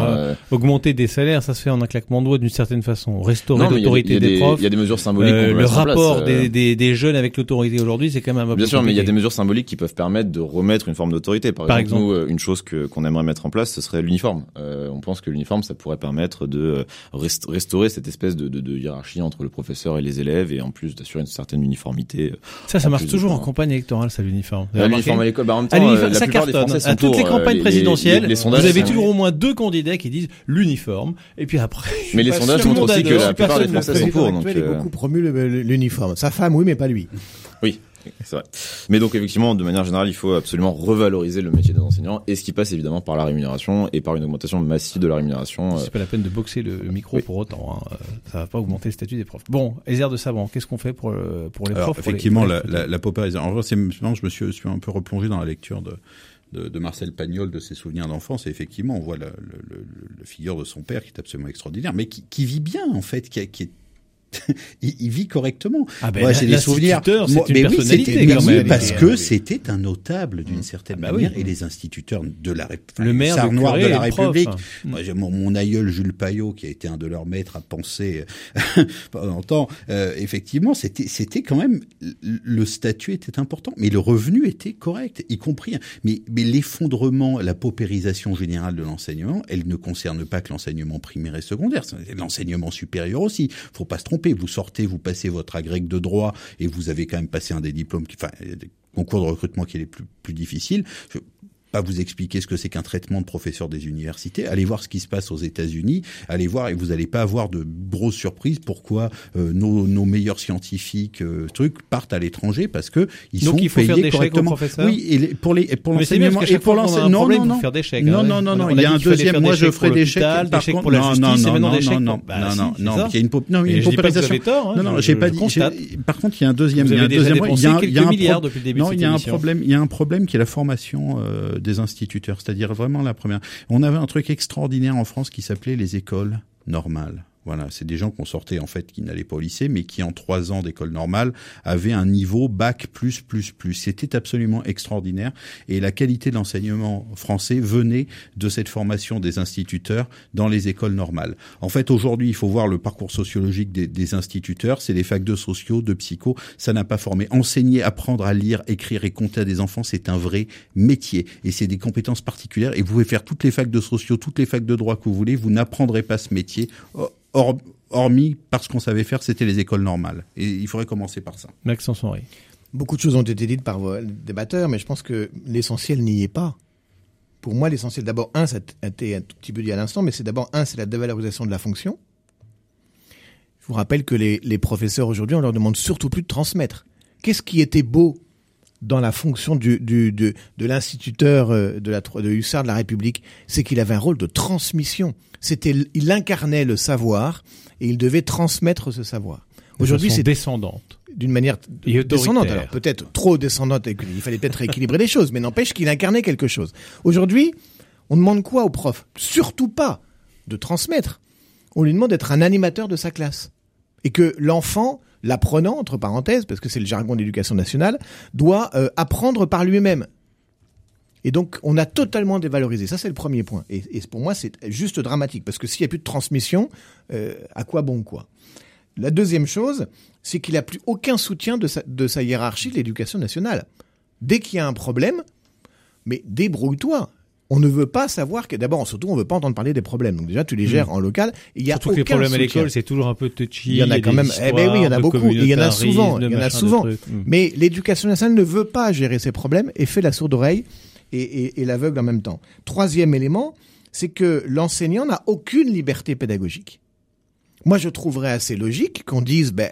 augmenter des salaires, ça se fait en un claquement de doigts d'une certaine façon. Restaurer l'autorité des, profs. Il y a des mesures symboliques. le rapport des, des, des, jeunes avec l'autorité aujourd'hui, c'est quand même un peu Bien sûr, mais il y a des mesures symboliques qui peuvent permettre de remettre une forme d'autorité. Par, exemple, nous, euh, une chose que qu'on aimerait mettre en place, ce serait l'uniforme. Euh, on pense que l'uniforme, ça pourrait permettre de euh, restaurer cette espèce de, de, de, hiérarchie entre le professeur et les élèves, et en plus d'assurer une certaine uniformité. Ça, ça marche toujours en campagne électorale, ça l'uniforme. L'uniforme à l'école, bah, en même temps, la ça cartonne. à toutes les campagnes présidentielles, vous avez toujours au moins deux candidats qui disent l'uniforme, et puis après. Mais les sondages montrent aussi que la plupart des Français sont pour. Donc, beaucoup promu l'uniforme. Sa femme, oui, mais pas lui. Oui, c'est vrai. Mais donc effectivement, de manière générale, il faut absolument revaloriser le métier des enseignants, et ce qui passe évidemment par la rémunération et par une augmentation massive de la rémunération. C'est pas la peine de boxer le, micro pour autant. Hein. Ça va pas augmenter le statut des profs. Bon, Ezer de Sabran, qu'est-ce qu'on fait pour pour les Alors, profs Effectivement, la, la, la paupérisation. En vrai, c'est je me suis, suis un peu replongé dans la lecture de de, de Marcel Pagnol de ses souvenirs d'enfance. Et effectivement, on voit la, figure de son père qui est absolument extraordinaire, mais qui, qui vit bien en fait, qui, qui est (laughs) il, il, vit correctement. Ah ben, Moi, j'ai des souvenirs. Moi, mais oui, c'était même. parce que c'était un notable d'une certaine Ah bah manière oui. et les instituteurs de la République, Le maire, le Sarnois curé de la prof. République. Moi, j'ai mon, mon aïeul Jules Payot, qui a été un de leurs maîtres à penser (laughs) pendant longtemps. Euh, effectivement, c'était c'était quand même le statut était important, mais le revenu était correct, y compris. Mais mais l'effondrement, la paupérisation générale de l'enseignement, elle ne concerne pas que l'enseignement primaire et secondaire, l'enseignement supérieur aussi. Faut pas se tromper. Vous sortez, vous passez votre agrég de droit et vous avez quand même passé un des diplômes, qui, enfin, des concours de recrutement qui est les plus difficiles. Pas vous expliquer ce que c'est qu'un traitement de professeur des universités. Allez voir ce qui se passe aux États-Unis. Allez voir et vous n'allez pas avoir de grosses surprises. Pourquoi euh, nos, nos, meilleurs scientifiques euh, trucs partent à l'étranger parce que ils Donc sont il faut payés faire des aux correctement. professeurs oui, et les, pour les et pour l'enseignement et pour l'enseignement. Non, non, non. faire des chèques, Non, non, non, On non. Il y a un deuxième. Moi, je ferai des chèques. Par contre, pour la non, justice, non, non, non, Bah, non, non, non. Il y a une non, il y a une paupérisation. Non, non, j'ai pas dit. Par contre, il y a un deuxième. Il y a un deuxième. il y a un- problème. Il y a un problème qui est la formation euh, des instituteurs, c'est-à-dire vraiment la première. On avait un truc extraordinaire en France qui s'appelait les écoles normales. Voilà, c'est des gens qu'on sortait en fait qui n'allaient pas au lycée, mais qui en trois ans d'école normale avaient un niveau bac plus plus plus. C'était absolument extraordinaire et la qualité de l'enseignement français venait de cette formation des instituteurs dans les écoles normales. En fait, aujourd'hui, il faut voir le parcours sociologique des, instituteurs. C'est des facs de sociaux, de psycho. Ça n'a pas formé. Enseigner, apprendre à lire, écrire et compter à des enfants, c'est un vrai métier et c'est des compétences particulières. Et vous pouvez faire toutes les facs de sociaux, toutes les facs de droit que vous voulez, vous n'apprendrez pas ce métier. Or, hormis parce qu'on savait faire, c'était les écoles normales. Et il faudrait commencer par ça. Maxence Henry. Beaucoup de choses ont été dites par vos débatteurs, mais je pense que l'essentiel n'y est pas. Pour moi, l'essentiel, d'abord, un, ça a été un tout petit peu dit à l'instant, mais c'est d'abord, un, c'est la dévalorisation de la fonction. Je vous rappelle que les, les professeurs aujourd'hui, on leur demande surtout plus de transmettre. Qu'est-ce qui était beau dans la fonction du, du, de, de l'instituteur euh, de la de Hussard de la République, c'est qu'il avait un rôle de transmission. C'était, il incarnait le savoir et il devait transmettre ce savoir. Aujourd'hui, c'est descendante. D'une manière descendante. Alors peut-être trop descendante. Il fallait peut-être rééquilibrer les choses, mais n'empêche qu'il incarnait quelque chose. Aujourd'hui, on demande quoi au prof? Surtout pas de transmettre. On lui demande d'être un animateur de sa classe et que l'enfant l'apprenant, entre parenthèses, parce que c'est le jargon de l'éducation nationale, doit euh, apprendre par lui-même. Et donc, on a totalement dévalorisé. Ça, c'est le premier point. Et, pour moi, c'est juste dramatique, parce que s'il n'y a plus de transmission, euh, à quoi bon quoi? La deuxième chose, c'est qu'il n'a plus aucun soutien de sa, de sa hiérarchie de l'éducation nationale. Dès qu'il y a un problème, mais débrouille-toi. On ne veut pas savoir que d'abord, surtout, on veut pas entendre parler des problèmes. Donc déjà, tu les gères mmh. en local. Il y a surtout aucun que les problèmes soutien. à l'école, c'est toujours un peu touchy. Il y en a quand même. Eh ben oui, il y en a beaucoup. Et il y en a souvent. Il y en a souvent. Mmh. Mais l'éducation nationale ne veut pas gérer ces problèmes et fait la sourde oreille et, et, et l'aveugle en même temps. Troisième élément, c'est que l'enseignant n'a aucune liberté pédagogique. Moi, je trouverais assez logique qu'on dise, ben,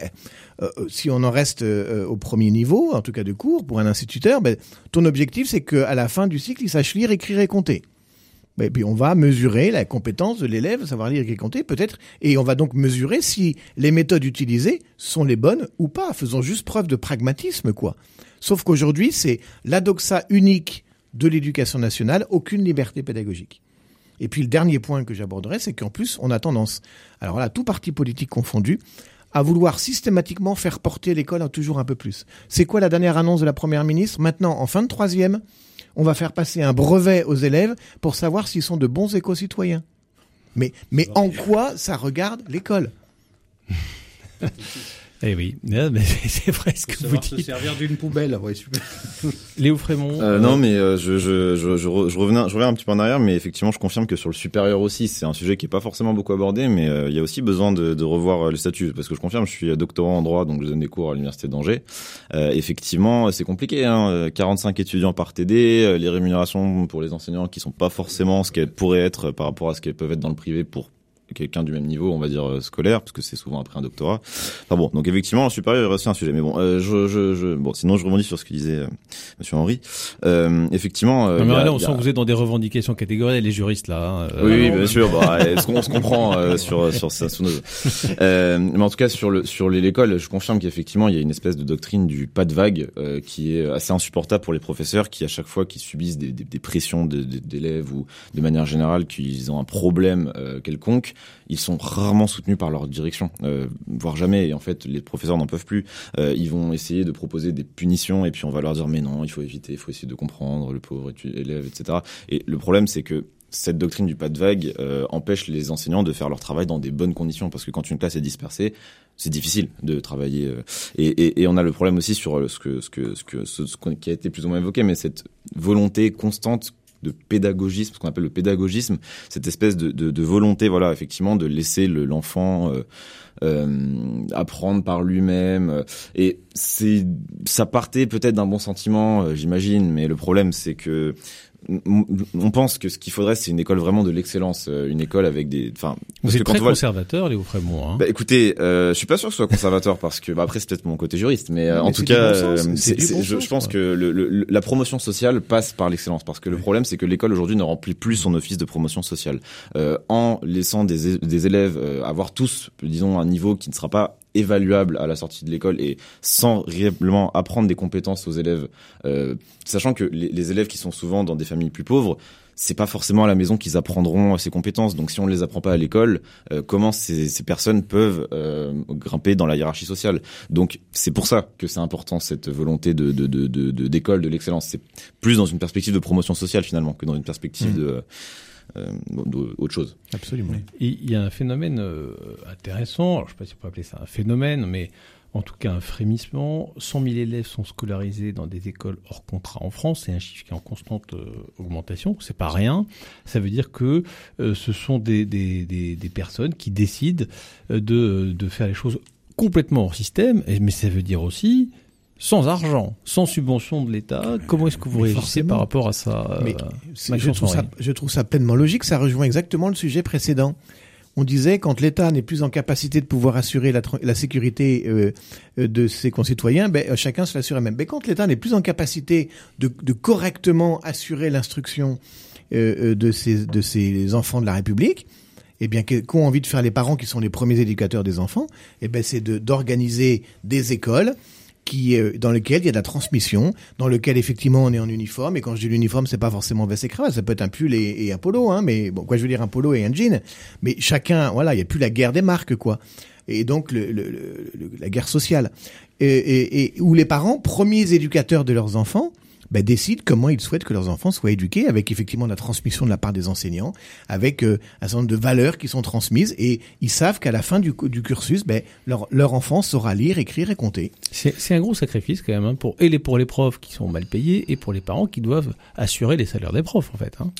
euh, si on en reste euh, au premier niveau, en tout cas de cours, pour un instituteur, ben, ton objectif, c'est qu'à la fin du cycle, il sache lire, écrire et compter. Et puis on va mesurer la compétence de l'élève, savoir lire et compter peut-être, et on va donc mesurer si les méthodes utilisées sont les bonnes ou pas. Faisons juste preuve de pragmatisme, quoi. Sauf qu'aujourd'hui, c'est l'adoxa unique de l'éducation nationale, aucune liberté pédagogique. Et puis le dernier point que j'aborderai, c'est qu'en plus, on a tendance, alors là, tout parti politique confondu, à vouloir systématiquement faire porter l'école toujours un peu plus. C'est quoi la dernière annonce de la Première ministre? Maintenant, en fin de troisième, on va faire passer un brevet aux élèves pour savoir s'ils sont de bons éco-citoyens. Mais, mais en quoi ça regarde l'école? (laughs) eh oui, (laughs) c'est vrai ce que vous dites. se servir d'une poubelle, ouais, super. (laughs) Léo Frémont. Euh, non, mais euh, je, je, je, je, re, je, revenais, je reviens un petit peu en arrière, mais effectivement, je confirme que sur le supérieur aussi, c'est un sujet qui est pas forcément beaucoup abordé, mais euh, il y a aussi besoin de, de revoir le statut, parce que je confirme, je suis doctorant en droit, donc je donne des cours à l'université d'Angers. Euh, effectivement, c'est compliqué, hein, 45 étudiants par TD, les rémunérations pour les enseignants qui sont pas forcément ce qu'elles pourraient être par rapport à ce qu'elles peuvent être dans le privé pour quelqu'un du même niveau, on va dire euh, scolaire, parce que c'est souvent après un doctorat. Enfin bon, donc effectivement, en supérieur, reste un sujet. Mais bon, euh, je, je, je, bon, sinon je rebondis sur ce que disait euh, Monsieur Henri. Euh, effectivement, euh, Non, mais a- là, on sent que vous êtes dans des revendications catégorielles, les juristes là. hein. Euh, oui, oui, bien sûr. Bah, (laughs) est-ce qu'on se comprend euh, sur sur ça sur nos... euh, Mais en tout cas, sur le sur l'école, je confirme qu'effectivement, il y a une espèce de doctrine du pas de vague euh, qui est assez insupportable pour les professeurs, qui à chaque fois qu'ils subissent des, des, des pressions de- de- d'élèves ou de manière générale qu'ils ont un problème euh, quelconque, ils sont rarement soutenus par leur direction, euh, voire jamais. Et en fait, les professeurs n'en peuvent plus. Euh, ils vont essayer de proposer des punitions et puis on va leur dire mais non, il faut éviter, il faut essayer de comprendre le pauvre élève, etc. Et le problème, c'est que cette doctrine du pas de vague euh, empêche les enseignants de faire leur travail dans des bonnes conditions parce que quand une classe est dispersée, c'est difficile de travailler. et, on a le problème aussi sur ce que ce que ce que ce, qui a été plus ou moins évoqué, mais cette volonté constante de pédagogisme, ce qu'on appelle le pédagogisme, cette espèce de, de, de volonté, voilà, effectivement, de laisser le- l'enfant euh, euh, apprendre par lui-même. euh, Et c'est, ça partait peut-être d'un bon sentiment, euh, j'imagine, mais le problème, c'est que on pense que ce qu'il faudrait, c'est une école vraiment de l'excellence, euh, une école avec des, enfin, Vous êtes que quand très on voit- conservateur, Léo Frémont. Hein. bah écoutez, euh, je suis pas sûr que ce soit conservateur parce que bah, après c'est peut-être mon côté juriste, mais, euh, Mais en tout cas, bon sens, euh, bon je, sens, je pense quoi. que le, le- la promotion sociale passe par l'excellence parce que le problème c'est que l'école aujourd'hui ne remplit plus son office de promotion sociale Euh, en laissant des, des élèves euh, avoir tous, disons, un niveau qui ne sera pas évaluable à la sortie de l'école et sans réellement apprendre des compétences aux élèves, euh, sachant que les, les élèves qui sont souvent dans des familles plus pauvres c'est pas forcément à la maison qu'ils apprendront ces compétences. Donc si on ne les apprend pas à l'école, euh, comment ces, ces personnes peuvent euh, grimper dans la hiérarchie sociale? Donc c'est pour ça que c'est important cette volonté de de- de- de- de- d'école de, l'excellence. C'est plus dans une perspective de promotion sociale finalement que dans une perspective Mm. de euh, autre chose. Absolument. Il y a un phénomène euh, intéressant, alors je ne sais pas si on peut appeler ça un phénomène, mais en tout cas un frémissement. 100 000 élèves sont scolarisés dans des écoles hors contrat en France, c'est un chiffre qui est en constante euh, augmentation, c'est pas rien. Ça veut dire que euh, ce sont des, des, des, des personnes qui décident euh, de, de faire les choses complètement hors système, mais ça veut dire aussi sans argent, sans subvention de l'État. Comment est-ce que vous Mais réagissez forcément. par rapport à ça Mais euh, je, trouve ça, Henry. je trouve ça pleinement logique. Ça rejoint exactement le sujet précédent. On disait quand l'État n'est plus en capacité de pouvoir assurer la, sécurité euh, de ses concitoyens, ben, euh, chacun se l'assure même. Mais quand l'État n'est plus en capacité de, de correctement assurer l'instruction euh, de, ses, de ses enfants de la République, eh bien, qu'ont envie de faire les parents qui sont les premiers éducateurs des enfants Eh ben, c'est de- d'organiser des écoles qui euh, dans lesquelles il y a de la transmission, dans lequel effectivement on est en uniforme. Et quand je dis l'uniforme, c'est pas forcément veste et cravate, ça peut être un pull et, un polo, hein. Mais bon, quoi, je veux dire un polo et un jean. Mais chacun, voilà, il y a plus la guerre des marques, quoi. Et donc la guerre sociale, et, et où les parents, premiers éducateurs de leurs enfants, ben, décident comment ils souhaitent que leurs enfants soient éduqués, avec effectivement la transmission de la part des enseignants, avec euh, un certain nombre de valeurs qui sont transmises, et ils savent qu'à la fin du, cursus, ben, leur, leur enfant saura lire, écrire et compter. C'est un gros sacrifice quand même hein, pour et pour les profs qui sont mal payés et pour les parents qui doivent assurer les salaires des profs en fait. Hein.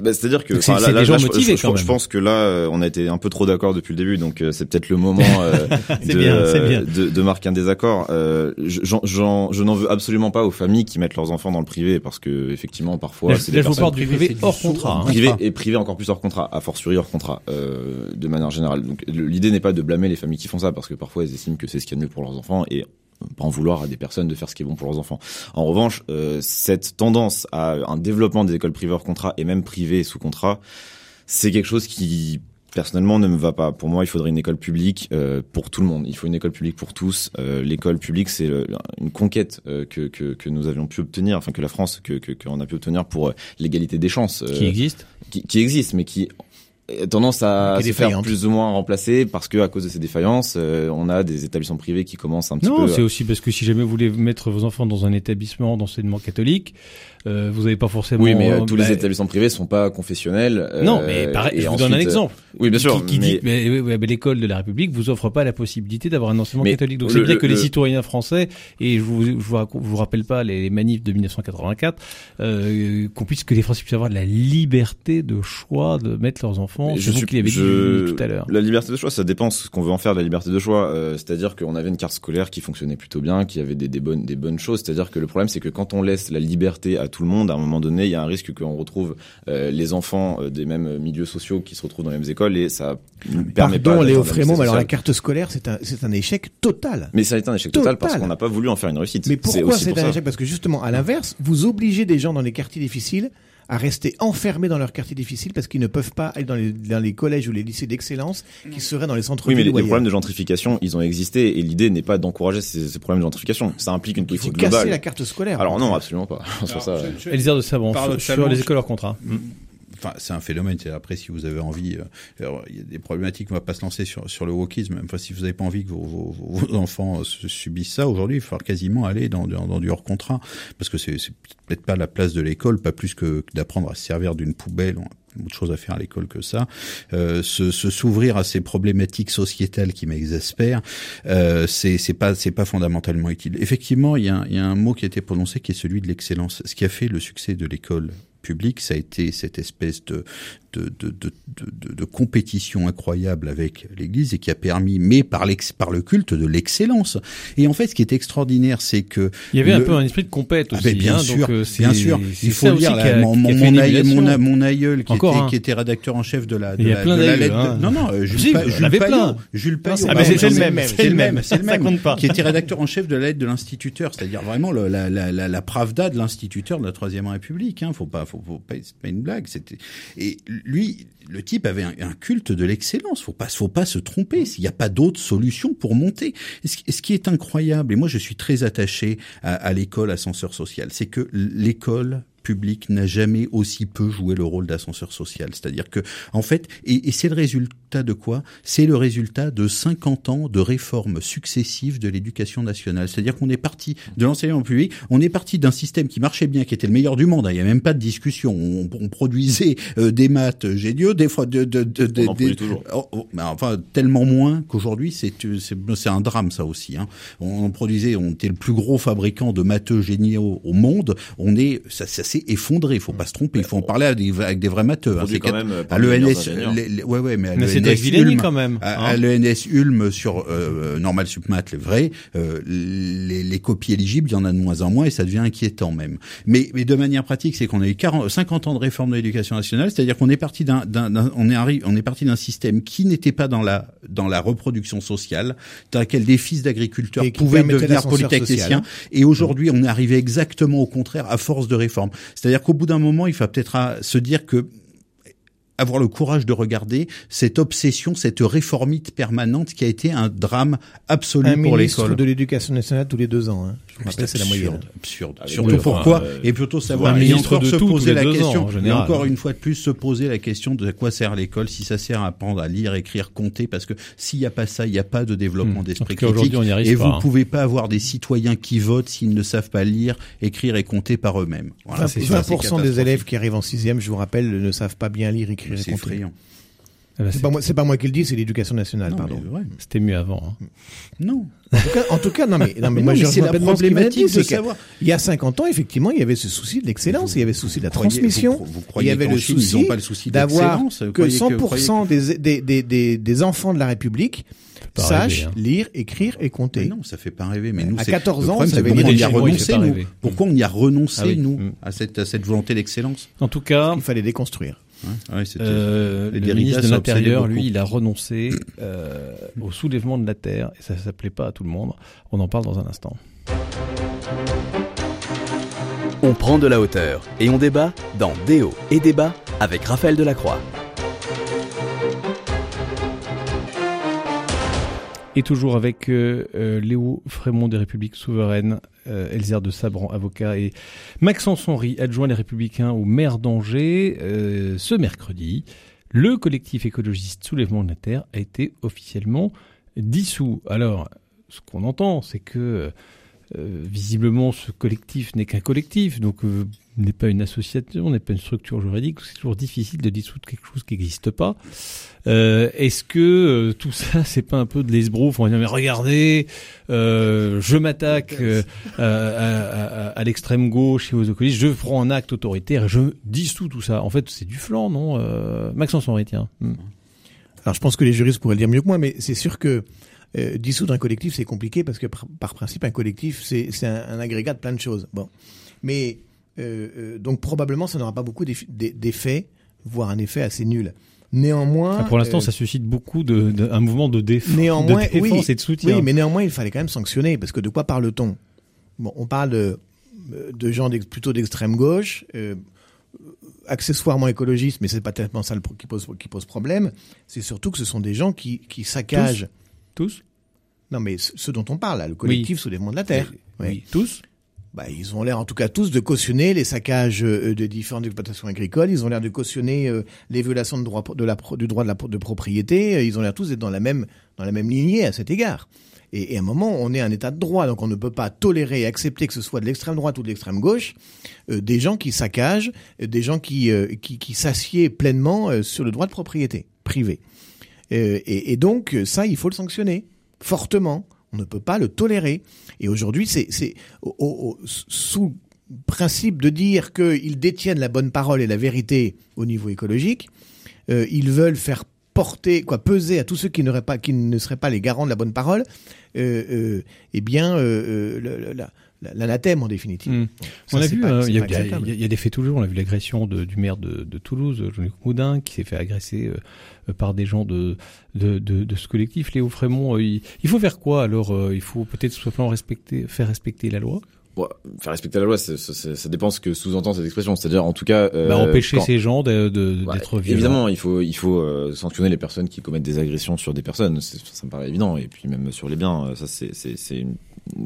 Bah, C'est-à-dire que c'est- là- là- des gens là, je- motivés, je, quand je, même. pense que là, euh, on a été un peu trop d'accord depuis le début, donc euh, c'est peut-être le moment euh, (laughs) de, bien, c'est bien. de, de marquer un désaccord. Euh, je- j'en- j'en- je n'en veux absolument pas aux familles qui mettent leurs enfants dans le privé, parce que effectivement, parfois, Là, c'est des personnes du privé du hors contrat. hein. privé et privé encore plus hors contrat, a fortiori hors contrat, euh, de manière générale. Donc l'idée n'est pas de blâmer les familles qui font ça, parce que parfois elles estiment que c'est ce qu'il y a de mieux pour leurs enfants et pas en vouloir à des personnes de faire ce qui est bon pour leurs enfants. En revanche, euh, cette tendance à un développement des écoles privées hors contrat et même privées sous contrat, c'est quelque chose qui personnellement ne me va pas. Pour moi, il faudrait une école publique euh, pour tout le monde. Il faut une école publique pour tous. Euh, L'école publique, c'est une conquête euh, que, que, que nous avions pu obtenir, enfin que la France, que que- qu'on a pu obtenir pour l'égalité des chances, Qui existe qui, qui existe, mais qui tendance à se faire plus ou moins remplacer parce que à cause de ces défaillances, euh, on a des établissements privés qui commencent un petit Non, peu. c'est aussi parce que si jamais vous voulez mettre vos enfants dans un établissement d'enseignement catholique, euh, vous n'avez pas forcément. oui, mais euh, tous bah, les établissements privés sont pas confessionnels. euh, Non, mais pareil, je vous donne un euh, exemple. Oui, bien sûr. Qui, qui mais... dit, mais, mais l'école de la République vous offre pas la possibilité d'avoir un enseignement catholique. Donc c'est bien le- que les le- citoyens français, et je vous, je vous, raconte- je vous rappelle pas les, les manifs de 1984, euh, qu'on puisse que les Français puissent avoir de la liberté de choix de mettre leurs enfants vous suis- qui l'avez je- dit tout à l'heure. La liberté de choix, ça dépend ce qu'on veut en faire de la liberté de choix. Euh, c'est-à-dire qu'on avait une carte scolaire qui fonctionnait plutôt bien, qui avait des, des bonnes des bonnes choses. C'est-à-dire que le problème, c'est que quand on laisse la liberté à tout le monde, à un moment donné, il y a un risque qu'on retrouve euh, les enfants euh, des mêmes milieux sociaux qui se retrouvent dans les mêmes écoles et ça ne permet pas. Pardon, d'atteindre Léo Frémont, alors la carte scolaire, c'est un, c'est un échec total. Mais ça a été un échec total, parce qu'on n'a pas voulu en faire une réussite. Mais pourquoi c'est pour un ça. échec? Parce que justement, à l'inverse, vous obligez des gens dans les quartiers difficiles à rester enfermés dans leurs quartiers difficiles parce qu'ils ne peuvent pas aller dans les, dans les collèges ou les lycées d'excellence qui seraient dans les Oui, centres-villes mais les, ou les ailleurs. problèmes de gentrification, ils ont existé et l'idée n'est pas d'encourager ces, ces problèmes de gentrification. Ça implique une Il faut politique casser globale. la carte scolaire. Alors non, absolument pas. (laughs) Sur ça, euh, Elisère de Sabran, sur, les je- écoles hors contrat. C'est un phénomène. Après, si vous avez envie, euh, il y a des problématiques. On va pas se lancer sur sur le wokisme. Enfin, si vous n'avez pas envie que vos, enfants euh, se subissent ça, aujourd'hui, il va falloir quasiment aller dans, du hors contrat, parce que c'est peut-être pas la place de l'école, pas plus que, d'apprendre à se servir d'une poubelle. On autre chose à faire à l'école que ça. Euh, se s'ouvrir à ces problématiques sociétales qui m'exaspèrent, c'est pas c'est fondamentalement utile. Effectivement, il y a un mot qui a été prononcé qui est celui de l'excellence. Ce qui a fait le succès de l'école publique, ça a été cette espèce de de, de, de, de, compétition incroyable avec l'Église et qui a permis, mais par, le culte de l'excellence. Et en fait, ce qui est extraordinaire, c'est que Il y avait un peu un esprit de compète ah aussi. ben, bien hein, sûr, donc, euh, bien sûr. Il faut dire là, mon, a mon, mon aïeul, émulation. mon, a- mon aïeul qui Encore était, un. qui était rédacteur en chef de la, de la, plein de la lettre. hein. Non, non, Si, Jules, Pa- Jules Payot. plein. Jules Payot. c'est Ah, le même, c'est le même. c'est le Ça même. compte pas. Qui était rédacteur en chef de la lettre de l'instituteur, c'est-à-dire vraiment la, la, la, la pravda de l'instituteur de la Troisième République. Hein. Faut pas, faut, faut pas, c'est pas une blague. C'était et lui, le type avait un, un culte de l'excellence. Faut pas, faut pas se tromper. S'il n'y a pas d'autre solution pour monter. Et ce, qui- ce qui est incroyable, et moi je suis très attaché à, à l'école ascenseur social, c'est que l'école publique n'a jamais aussi peu joué le rôle d'ascenseur social. C'est-à-dire que, en fait, et, et c'est le résultat de quoi? C'est le résultat de 50 ans de réformes successives de l'éducation nationale. C'est-à-dire qu'on est parti de l'enseignement public, on est parti d'un système qui marchait bien, qui était le meilleur du monde. Il n'y a même pas de discussion. On, on produisait euh, des maths géniaux, des fois de, de, de, de- On en produit des- toujours. Oh, oh, mais enfin, tellement moins qu'aujourd'hui, c'est c'est un drame ça aussi. Hein. On, on produisait, on était le plus gros fabricant de matheux géniaux au monde. On est, ça, ça s'est effondré. Il faut pas se tromper. Il faut en parler des, avec des vrais matheux. hein. quand même, à l'ENS, ouais, ouais, mais à Mais c'est l'ENS Ulm, quand même. à, hein. à l'ENS Ulm sur euh, Normal Submat, le vrai, euh, les, les copies éligibles, il y en a de moins en moins et ça devient inquiétant même. Mais, mais de manière pratique, c'est qu'on a eu 40, 50 ans de réforme de l'éducation nationale, c'est-à-dire qu'on est parti d'un, d'un- d'un- on est arri- on est parti d'un système qui n'était pas dans la dans la reproduction sociale, dans laquelle des fils d'agriculteurs pouvaient devenir polytechniciens. social. Et aujourd'hui, on est arrivé exactement au contraire à force de réforme. C'est-à-dire qu'au bout d'un moment, il faut peut-être à se dire que avoir le courage de regarder cette obsession, cette réformite permanente qui a été un drame absolu Un pour ministre l'école. de l'éducation nationale tous les deux ans. Hein. Je rappelle, c'est la absurde, moyenne. absurde. Ah, Surtout oui, pourquoi euh, et plutôt savoir un et ministre encore de se tout, tous poser les la deux ans, question en et général. encore une fois de plus se poser la question de à quoi sert l'école si ça sert à apprendre à lire, écrire, compter parce que s'il n'y a pas ça, il n'y a pas de développement. En d'esprit critique on n'y arrive et pas, vous hein. pouvez pas avoir des citoyens qui votent s'ils ne savent pas lire, écrire et compter par eux-mêmes. Voilà, 20%, c'est ça, c'est 20% des élèves qui arrivent en sixième, je vous rappelle, ne savent pas bien lire, écrire c'est effrayant. Ah bah, C'est pas moi, c'est pas moi qui le dis, c'est l'éducation nationale, Non, pardon. ouais. C'était mieux avant. hein. Non. En tout cas, en tout cas, non mais, non, mais Mais moi rejoins la ce dit, problématique de que savoir. Il y a 50 ans, effectivement, il y avait ce souci de l'excellence, il y avait le souci de la croyez- transmission, vous- vous il croyez y avait le Chine, souci ont pas le souci de d'avoir Vous que croyez 100% des, des, des, des, des enfants de la République sachent rêver, hein. lire, écrire et compter. Mais non, ça fait pas rêver. Mais nous, À c'est- 14 le ans, problème, ça pourquoi on y a il renoncé, pas nous. Pourquoi on y a renoncé, Ah nous, à cette, à cette volonté d'excellence? En tout cas, Il fallait déconstruire. Ouais, Euh, le ministre de l'Intérieur, lui, il a renoncé euh, au soulèvement de la terre et ça s'appelait pas à tout le monde. On en parle dans un instant. On prend de la hauteur et on débat dans Déo et débat avec Raphaël Delacroix. Et toujours avec euh, euh, Léo Frémont des Républiques Souveraines, euh, de Sabran, avocat, et Maxence Henry, adjoint les Républicains au maire d'Angers. Euh, ce mercredi, le collectif écologiste Soulèvement de la Terre a été officiellement dissous. Alors, ce qu'on entend, c'est que visiblement, ce collectif n'est qu'un collectif, donc n'est pas une association, n'est pas une structure juridique. C'est toujours difficile de dissoudre quelque chose qui n'existe pas. Euh, Est-ce que euh, tout ça, (laughs) c'est pas un peu de l'esbrouf On va dire mais regardez, euh, je m'attaque euh, à, à, à l'extrême gauche et aux occupants, je prends un acte autoritaire et je dissous tout ça. En fait, c'est du flanc, non euh, Maxence Henri, tiens. Hmm. Alors, je pense que les juristes pourraient le dire mieux que moi, mais c'est sûr que euh, dissoudre un collectif, c'est compliqué parce que par, par principe, un collectif, c'est un, un, agrégat de plein de choses. Bon, mais euh, euh, donc probablement, ça n'aura pas beaucoup d'effets, voire un effet assez nul. Néanmoins, ah, pour l'instant, euh, ça suscite beaucoup de, de, un mouvement de, déf néanmoins, de défense oui, et de soutien. Oui, mais néanmoins, il fallait quand même sanctionner parce que de quoi parle-t-on? Bon, on parle de, de gens plutôt d'extrême gauche, euh, accessoirement écologistes, mais c'est pas tellement ça le, qui pose qui pose problème. C'est surtout que ce sont des gens qui qui saccagent. Tous, tous? Non, mais ceux dont on parle, là, le collectif oui. Soulèvement de la Terre. Oui, oui. tous? Bah, ils ont l'air en tout cas tous de cautionner les saccages euh, de différentes exploitations agricoles. Ils ont l'air de cautionner euh, les violations de droit, du droit de, propriété. Ils ont l'air tous d'être dans la même dans lignée à cet égard. Et, à un moment, on est un état de droit, donc on ne peut pas tolérer et accepter que ce soit de l'extrême droite ou de l'extrême gauche euh, des gens qui saccagent, des gens qui euh, qui, s'assiedent pleinement euh, sur le droit de propriété privée. Et donc ça, il faut le sanctionner fortement. On ne peut pas le tolérer. Et aujourd'hui, c'est sous principe de dire qu'ils détiennent la bonne parole et la vérité au niveau écologique. Euh, ils veulent faire porter, quoi, peser à tous ceux qui, pas, qui ne seraient pas les garants de la bonne parole, euh, euh, eh bien, la, l'anathème en définitive. Mmh. Ça, on a vu, il euh, y, y, y, a des faits toujours. On a vu l'agression du maire de, de Toulouse, Jean-Luc Moudin, qui s'est fait agresser euh, par des gens de, de, de, de ce collectif. Léo Frémont, euh, il, il, faut faire quoi alors Il faut peut-être simplement respecter, faire respecter la loi? Bon, faire respecter la loi, ça, ça, ça dépend ce que sous-entend cette expression. C'est-à-dire, en tout cas, euh, bah, empêcher quand... ces gens d'être de, de, ouais, violents. Évidemment, il faut, il faut euh, sanctionner les personnes qui commettent des agressions sur des personnes. Ça me paraît évident. Et puis même sur les biens, ça c'est, une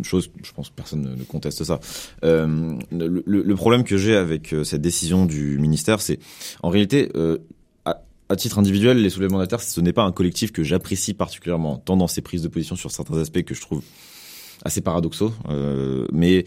chose. Je pense que personne ne conteste ça. Euh, le, le, problème que j'ai avec euh, cette décision du ministère, c'est en réalité. Euh, à titre individuel, les soulèvements de ce n'est pas un collectif que j'apprécie particulièrement, tant dans ses prises de position sur certains aspects que je trouve assez paradoxaux. Euh, mais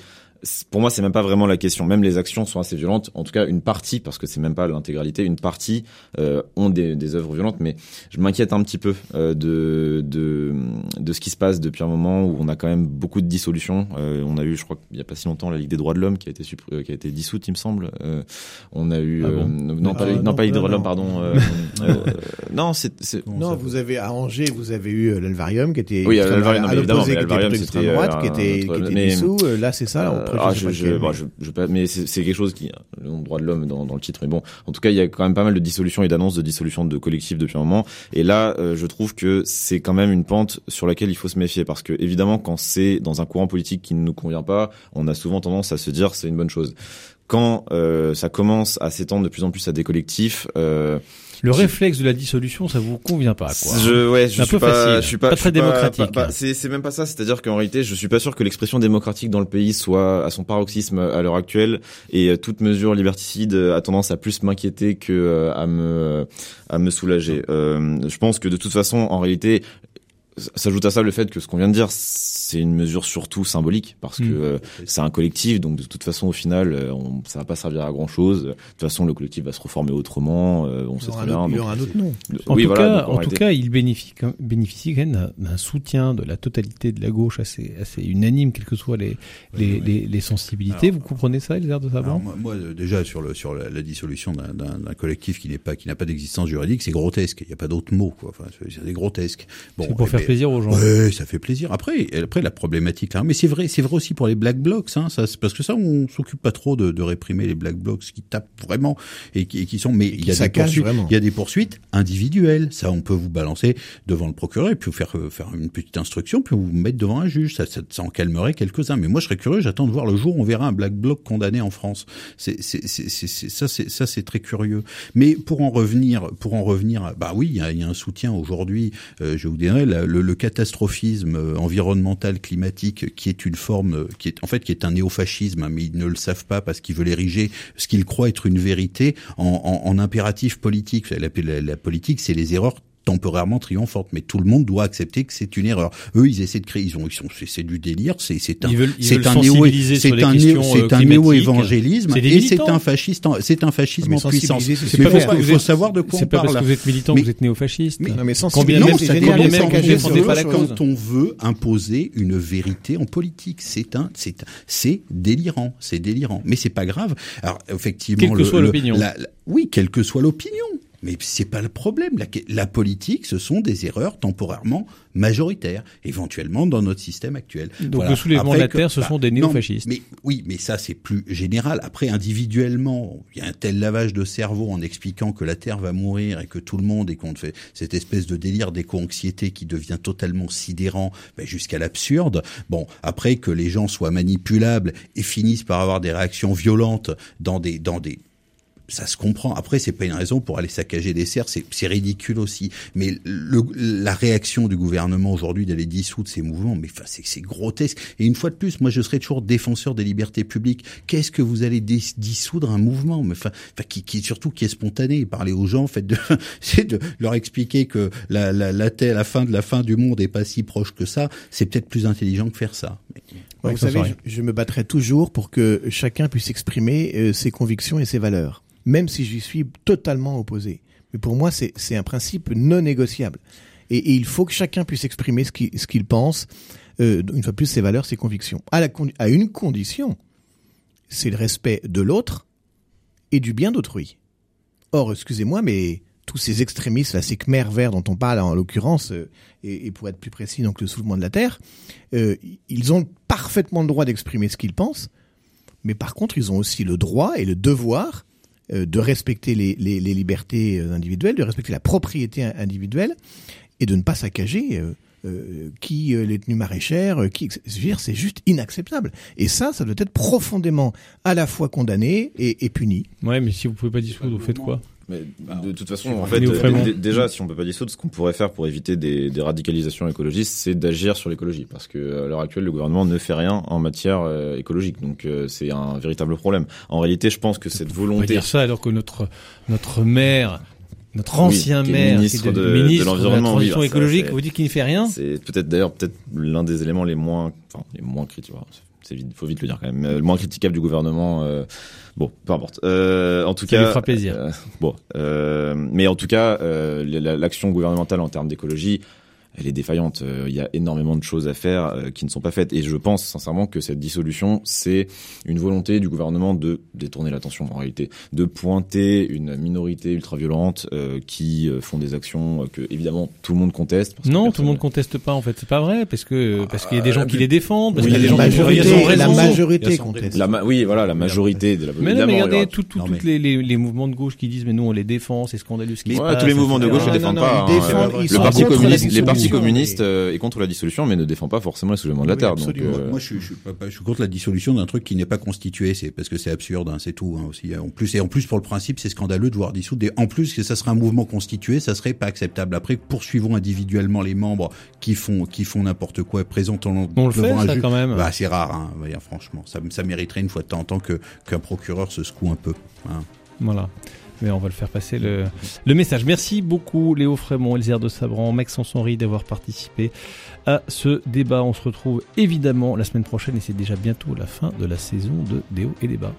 pour moi, c'est même pas vraiment la question. Même les actions sont assez violentes. En tout cas, une partie, parce que c'est même pas l'intégralité, une partie euh, ont des, des œuvres violentes. Mais je m'inquiète un petit peu euh, de, de de ce qui se passe depuis un moment où on a quand même beaucoup de dissolutions. Euh, on a eu, je crois qu'il y a pas si longtemps, la Ligue des droits de l'homme qui a été euh, qui a été dissoute, il me semble. Euh, on a eu ah bon non, pas, ah, non, non, pas la Ligue des droits de l'homme, pardon. (laughs) non, c'est non. Vous avez à Angers, vous avez eu l'Alvarium qui était oui, l'Alvarium, évidemment, c'était droite, qui était qui était dissous. Là, c'est ça. Ah, je, je, bon, je, je, mais c'est quelque chose qui le droit de l'homme dans, dans, le titre mais bon. En tout cas il y a quand même pas mal de dissolutions et d'annonces de dissolution de collectifs depuis un moment. Et là euh, je trouve que c'est quand même une pente sur laquelle il faut se méfier parce que évidemment quand c'est dans un courant politique qui ne nous convient pas on a souvent tendance à se dire c'est une bonne chose. Quand euh, ça commence à s'étendre de plus en plus à des collectifs euh, le réflexe de la dissolution, ça vous convient pas, quoi. Je, ouais, je un suis peu pas, facile. je suis pas, pas très démocratique. C'est, c'est même pas ça. C'est-à-dire qu'en réalité, je suis pas sûr que l'expression démocratique dans le pays soit à son paroxysme à l'heure actuelle. Et toute mesure liberticide a tendance à plus m'inquiéter que à me, à me soulager. Euh, je pense que de toute façon, en réalité, s'ajoute à ça le fait que ce qu'on vient de dire, c'est une mesure surtout symbolique parce que mmh. euh, c'est un collectif, donc de toute façon au final, euh, on, ça va pas servir à grand chose. De toute façon, le collectif va se reformer autrement. Euh, on sait très bien. Il y aura un autre nom. En oui, tout voilà, cas, en tout cas, il bénéficie, bénéficie quand même d'un soutien de la totalité de la gauche assez, assez unanime, quelles que soient les, les, oui. les, les, sensibilités. Alors, Vous comprenez ça, les airs de savoir moi, moi, déjà sur le sur la, la dissolution d'un collectif qui n'est pas qui n'a pas d'existence juridique, c'est grotesque. Il n'y a pas d'autre mot. Quoi. Enfin, c'est grotesque. Bon, pour faire plaisir aux gens. Ouais, ça fait plaisir. Après, après la problématique, hein, mais c'est vrai, c'est vrai aussi pour les black blocs, hein, ça, parce que ça, on s'occupe pas trop de, de, réprimer les black blocs qui tapent vraiment et qui, et qui sont, mais il y a des poursuites, il y a des poursuites individuelles. Ça, on peut vous balancer devant le procureur et puis vous faire faire une petite instruction, puis vous mettre devant un juge. Ça, ça, ça en calmerait quelques-uns. Mais moi, je serais curieux. J'attends de voir le jour où on verra un black bloc condamné en France. C'est, c'est, c'est, c'est ça, c'est ça, c'est très curieux. Mais pour en revenir, pour en revenir, bah oui, il y a, y a un soutien aujourd'hui. Euh, je vous dirais le, le, le catastrophisme environnemental climatique qui est une forme qui est en fait qui est un néofascisme mais ils ne le savent pas parce qu'ils veulent ériger ce qu'ils croient être une vérité en, en, en impératif politique. La, la, la politique c'est les erreurs temporairement triomphante. Mais tout le monde doit accepter que c'est une erreur. Eux, ils essaient de créer, ils ont, ils sont, c'est du délire, c'est c'est un, c'est un néo, c'est un néo, euh, c'est un climatiques. néo-évangélisme C'est des et c'est un fasciste, en- c'est un fascisme Mais en puissance. c'est il faut, savoir de quoi C'est on pas parce parle. que vous êtes militant vous êtes néofasciste. Non, mais c'est génial, combien même quand on veut imposer une vérité en politique, c'est un, c'est, c'est délirant, c'est délirant. Mais c'est pas grave. Alors effectivement, Quelle que le- soit l'opinion. oui, quelle que soit l'opinion. Mais c'est pas le problème. La, la politique, ce sont des erreurs temporairement majoritaires, éventuellement dans notre système actuel. Donc le soulèvement de la terre, ce sont des non, néofascistes. mais oui, mais ça c'est plus général. Après, individuellement, il y a un tel lavage de cerveau en expliquant que la terre va mourir et que tout le monde et qu'on fait cette espèce de délire d'éco-anxiété qui devient totalement sidérant ben, jusqu'à l'absurde. Bon, après que les gens soient manipulables et finissent par avoir des réactions violentes dans des dans des ça se comprend. Après, c'est pas une raison pour aller saccager des serres, c'est c'est ridicule aussi. Mais le, la réaction du gouvernement aujourd'hui d'aller dissoudre ces mouvements, mais enfin, c'est c'est grotesque. Et une fois de plus, moi, je serai toujours défenseur des libertés publiques. Qu'est-ce que vous allez dis- dissoudre un mouvement, mais enfin, enfin, qui, qui surtout qui est spontané. Parler aux gens, faites de, (laughs) c'est de leur expliquer que la, la, la, terre- la fin de la fin du monde est pas si proche que ça. C'est peut-être plus intelligent que faire ça. Mais- Moi, Ouais, vous savez, je me battrai toujours pour que chacun puisse exprimer euh, ses convictions et ses valeurs, même si j'y suis totalement opposé. Mais pour moi, c'est un principe non négociable. Et, il faut que chacun puisse exprimer ce qu'il pense, euh, une fois plus, ses valeurs, ses convictions. À, une condition, c'est le respect de l'autre et du bien d'autrui. Or, excusez-moi, mais tous ces extrémistes, là, ces Khmer verts dont on parle en l'occurrence, euh, et, pour être plus précis, donc le soulèvement de la terre, euh, ils ont parfaitement le droit d'exprimer ce qu'ils pensent, mais par contre, ils ont aussi le droit et le devoir de respecter les, les, libertés euh, individuelles, de respecter la propriété in- individuelle et de ne pas saccager euh, euh, qui euh, les tenues maraîchères, euh, qui, c'est juste inacceptable. Et ça, ça doit être profondément à la fois condamné et, et puni. Ouais, mais si vous pouvez pas dissoudre, vous faites quoi? Mais de toute façon, en fait, euh, déjà, si on peut pas dissoudre, ce qu'on pourrait faire pour éviter des, des radicalisations écologistes, c'est d'agir sur l'écologie, parce que à l'heure actuelle, le gouvernement ne fait rien en matière euh, écologique, donc euh, c'est un véritable problème. En réalité, je pense que cette On volonté, dire ça alors que notre notre maire, notre ancien maire, ministre qui est de- de ministre la l'environnement, oui, transition bah, écologique, vous dites qu'il ne fait rien? c'est peut-être d'ailleurs peut-être l'un des éléments les moins, enfin les moins C'est vite, faut vite le dire quand même. Le moins critiquable du gouvernement. euh, bon, peu importe. Euh, en tout Ça cas, lui fera plaisir. euh, bon, euh, mais en tout cas, euh, la- l'action gouvernementale en termes d'écologie, elle est défaillante. Euh, Il y a énormément de choses à faire euh, qui ne sont pas faites. Et je pense sincèrement que cette dissolution, c'est une volonté du gouvernement de détourner l'attention en réalité, de pointer une minorité ultra-violente euh, qui euh, font des actions euh, que évidemment tout le monde conteste. parce que Non, tout le monde conteste pas en fait, c'est pas vrai parce que parce qu'il y a des gens qui mais- les défendent, parce Oui, qu'il y a des la gens qui majorité, ont la raison. majorité Il y a son conteste. La ma- oui, voilà, la majorité de la Mais non, mais évidemment, regardez alors, tout, mais- les, les, les mouvements de gauche qui disent mais nous on les défend, c'est scandaleux ce qui Ouais, se passe. tous les mouvements de gauche ne défendent pas. ils hein. défendent- Le ils parti la communiste, les partis mais- communistes euh, est contre la dissolution, mais ne défend pas forcément le soulèvement de la Oui, terre. Donc, absolument. euh, Moi, je, suis- je, je suis contre la dissolution d'un truc qui n'est pas constitué, c'est parce que c'est absurde, hein, c'est tout. Hein, aussi. En plus, et en plus pour le principe, c'est scandaleux de voir dissoudre. Des, en plus, que ça serait un mouvement constitué, ça serait pas acceptable. Après, poursuivons individuellement les membres qui font qui font n'importe quoi, présentant On le fait un ça juge. quand même. Bah, c'est rare, hein, franchement. Ça, ça mériterait une fois de temps en temps que qu'un procureur se secoue un peu. hein. Voilà. Mais on va le faire passer le, message. Merci beaucoup Léo Frémont, Elzère de Sabran, Maxence Henry d'avoir participé à ce débat. On se retrouve évidemment la semaine prochaine et c'est déjà bientôt la fin de la saison de Déo et Débat.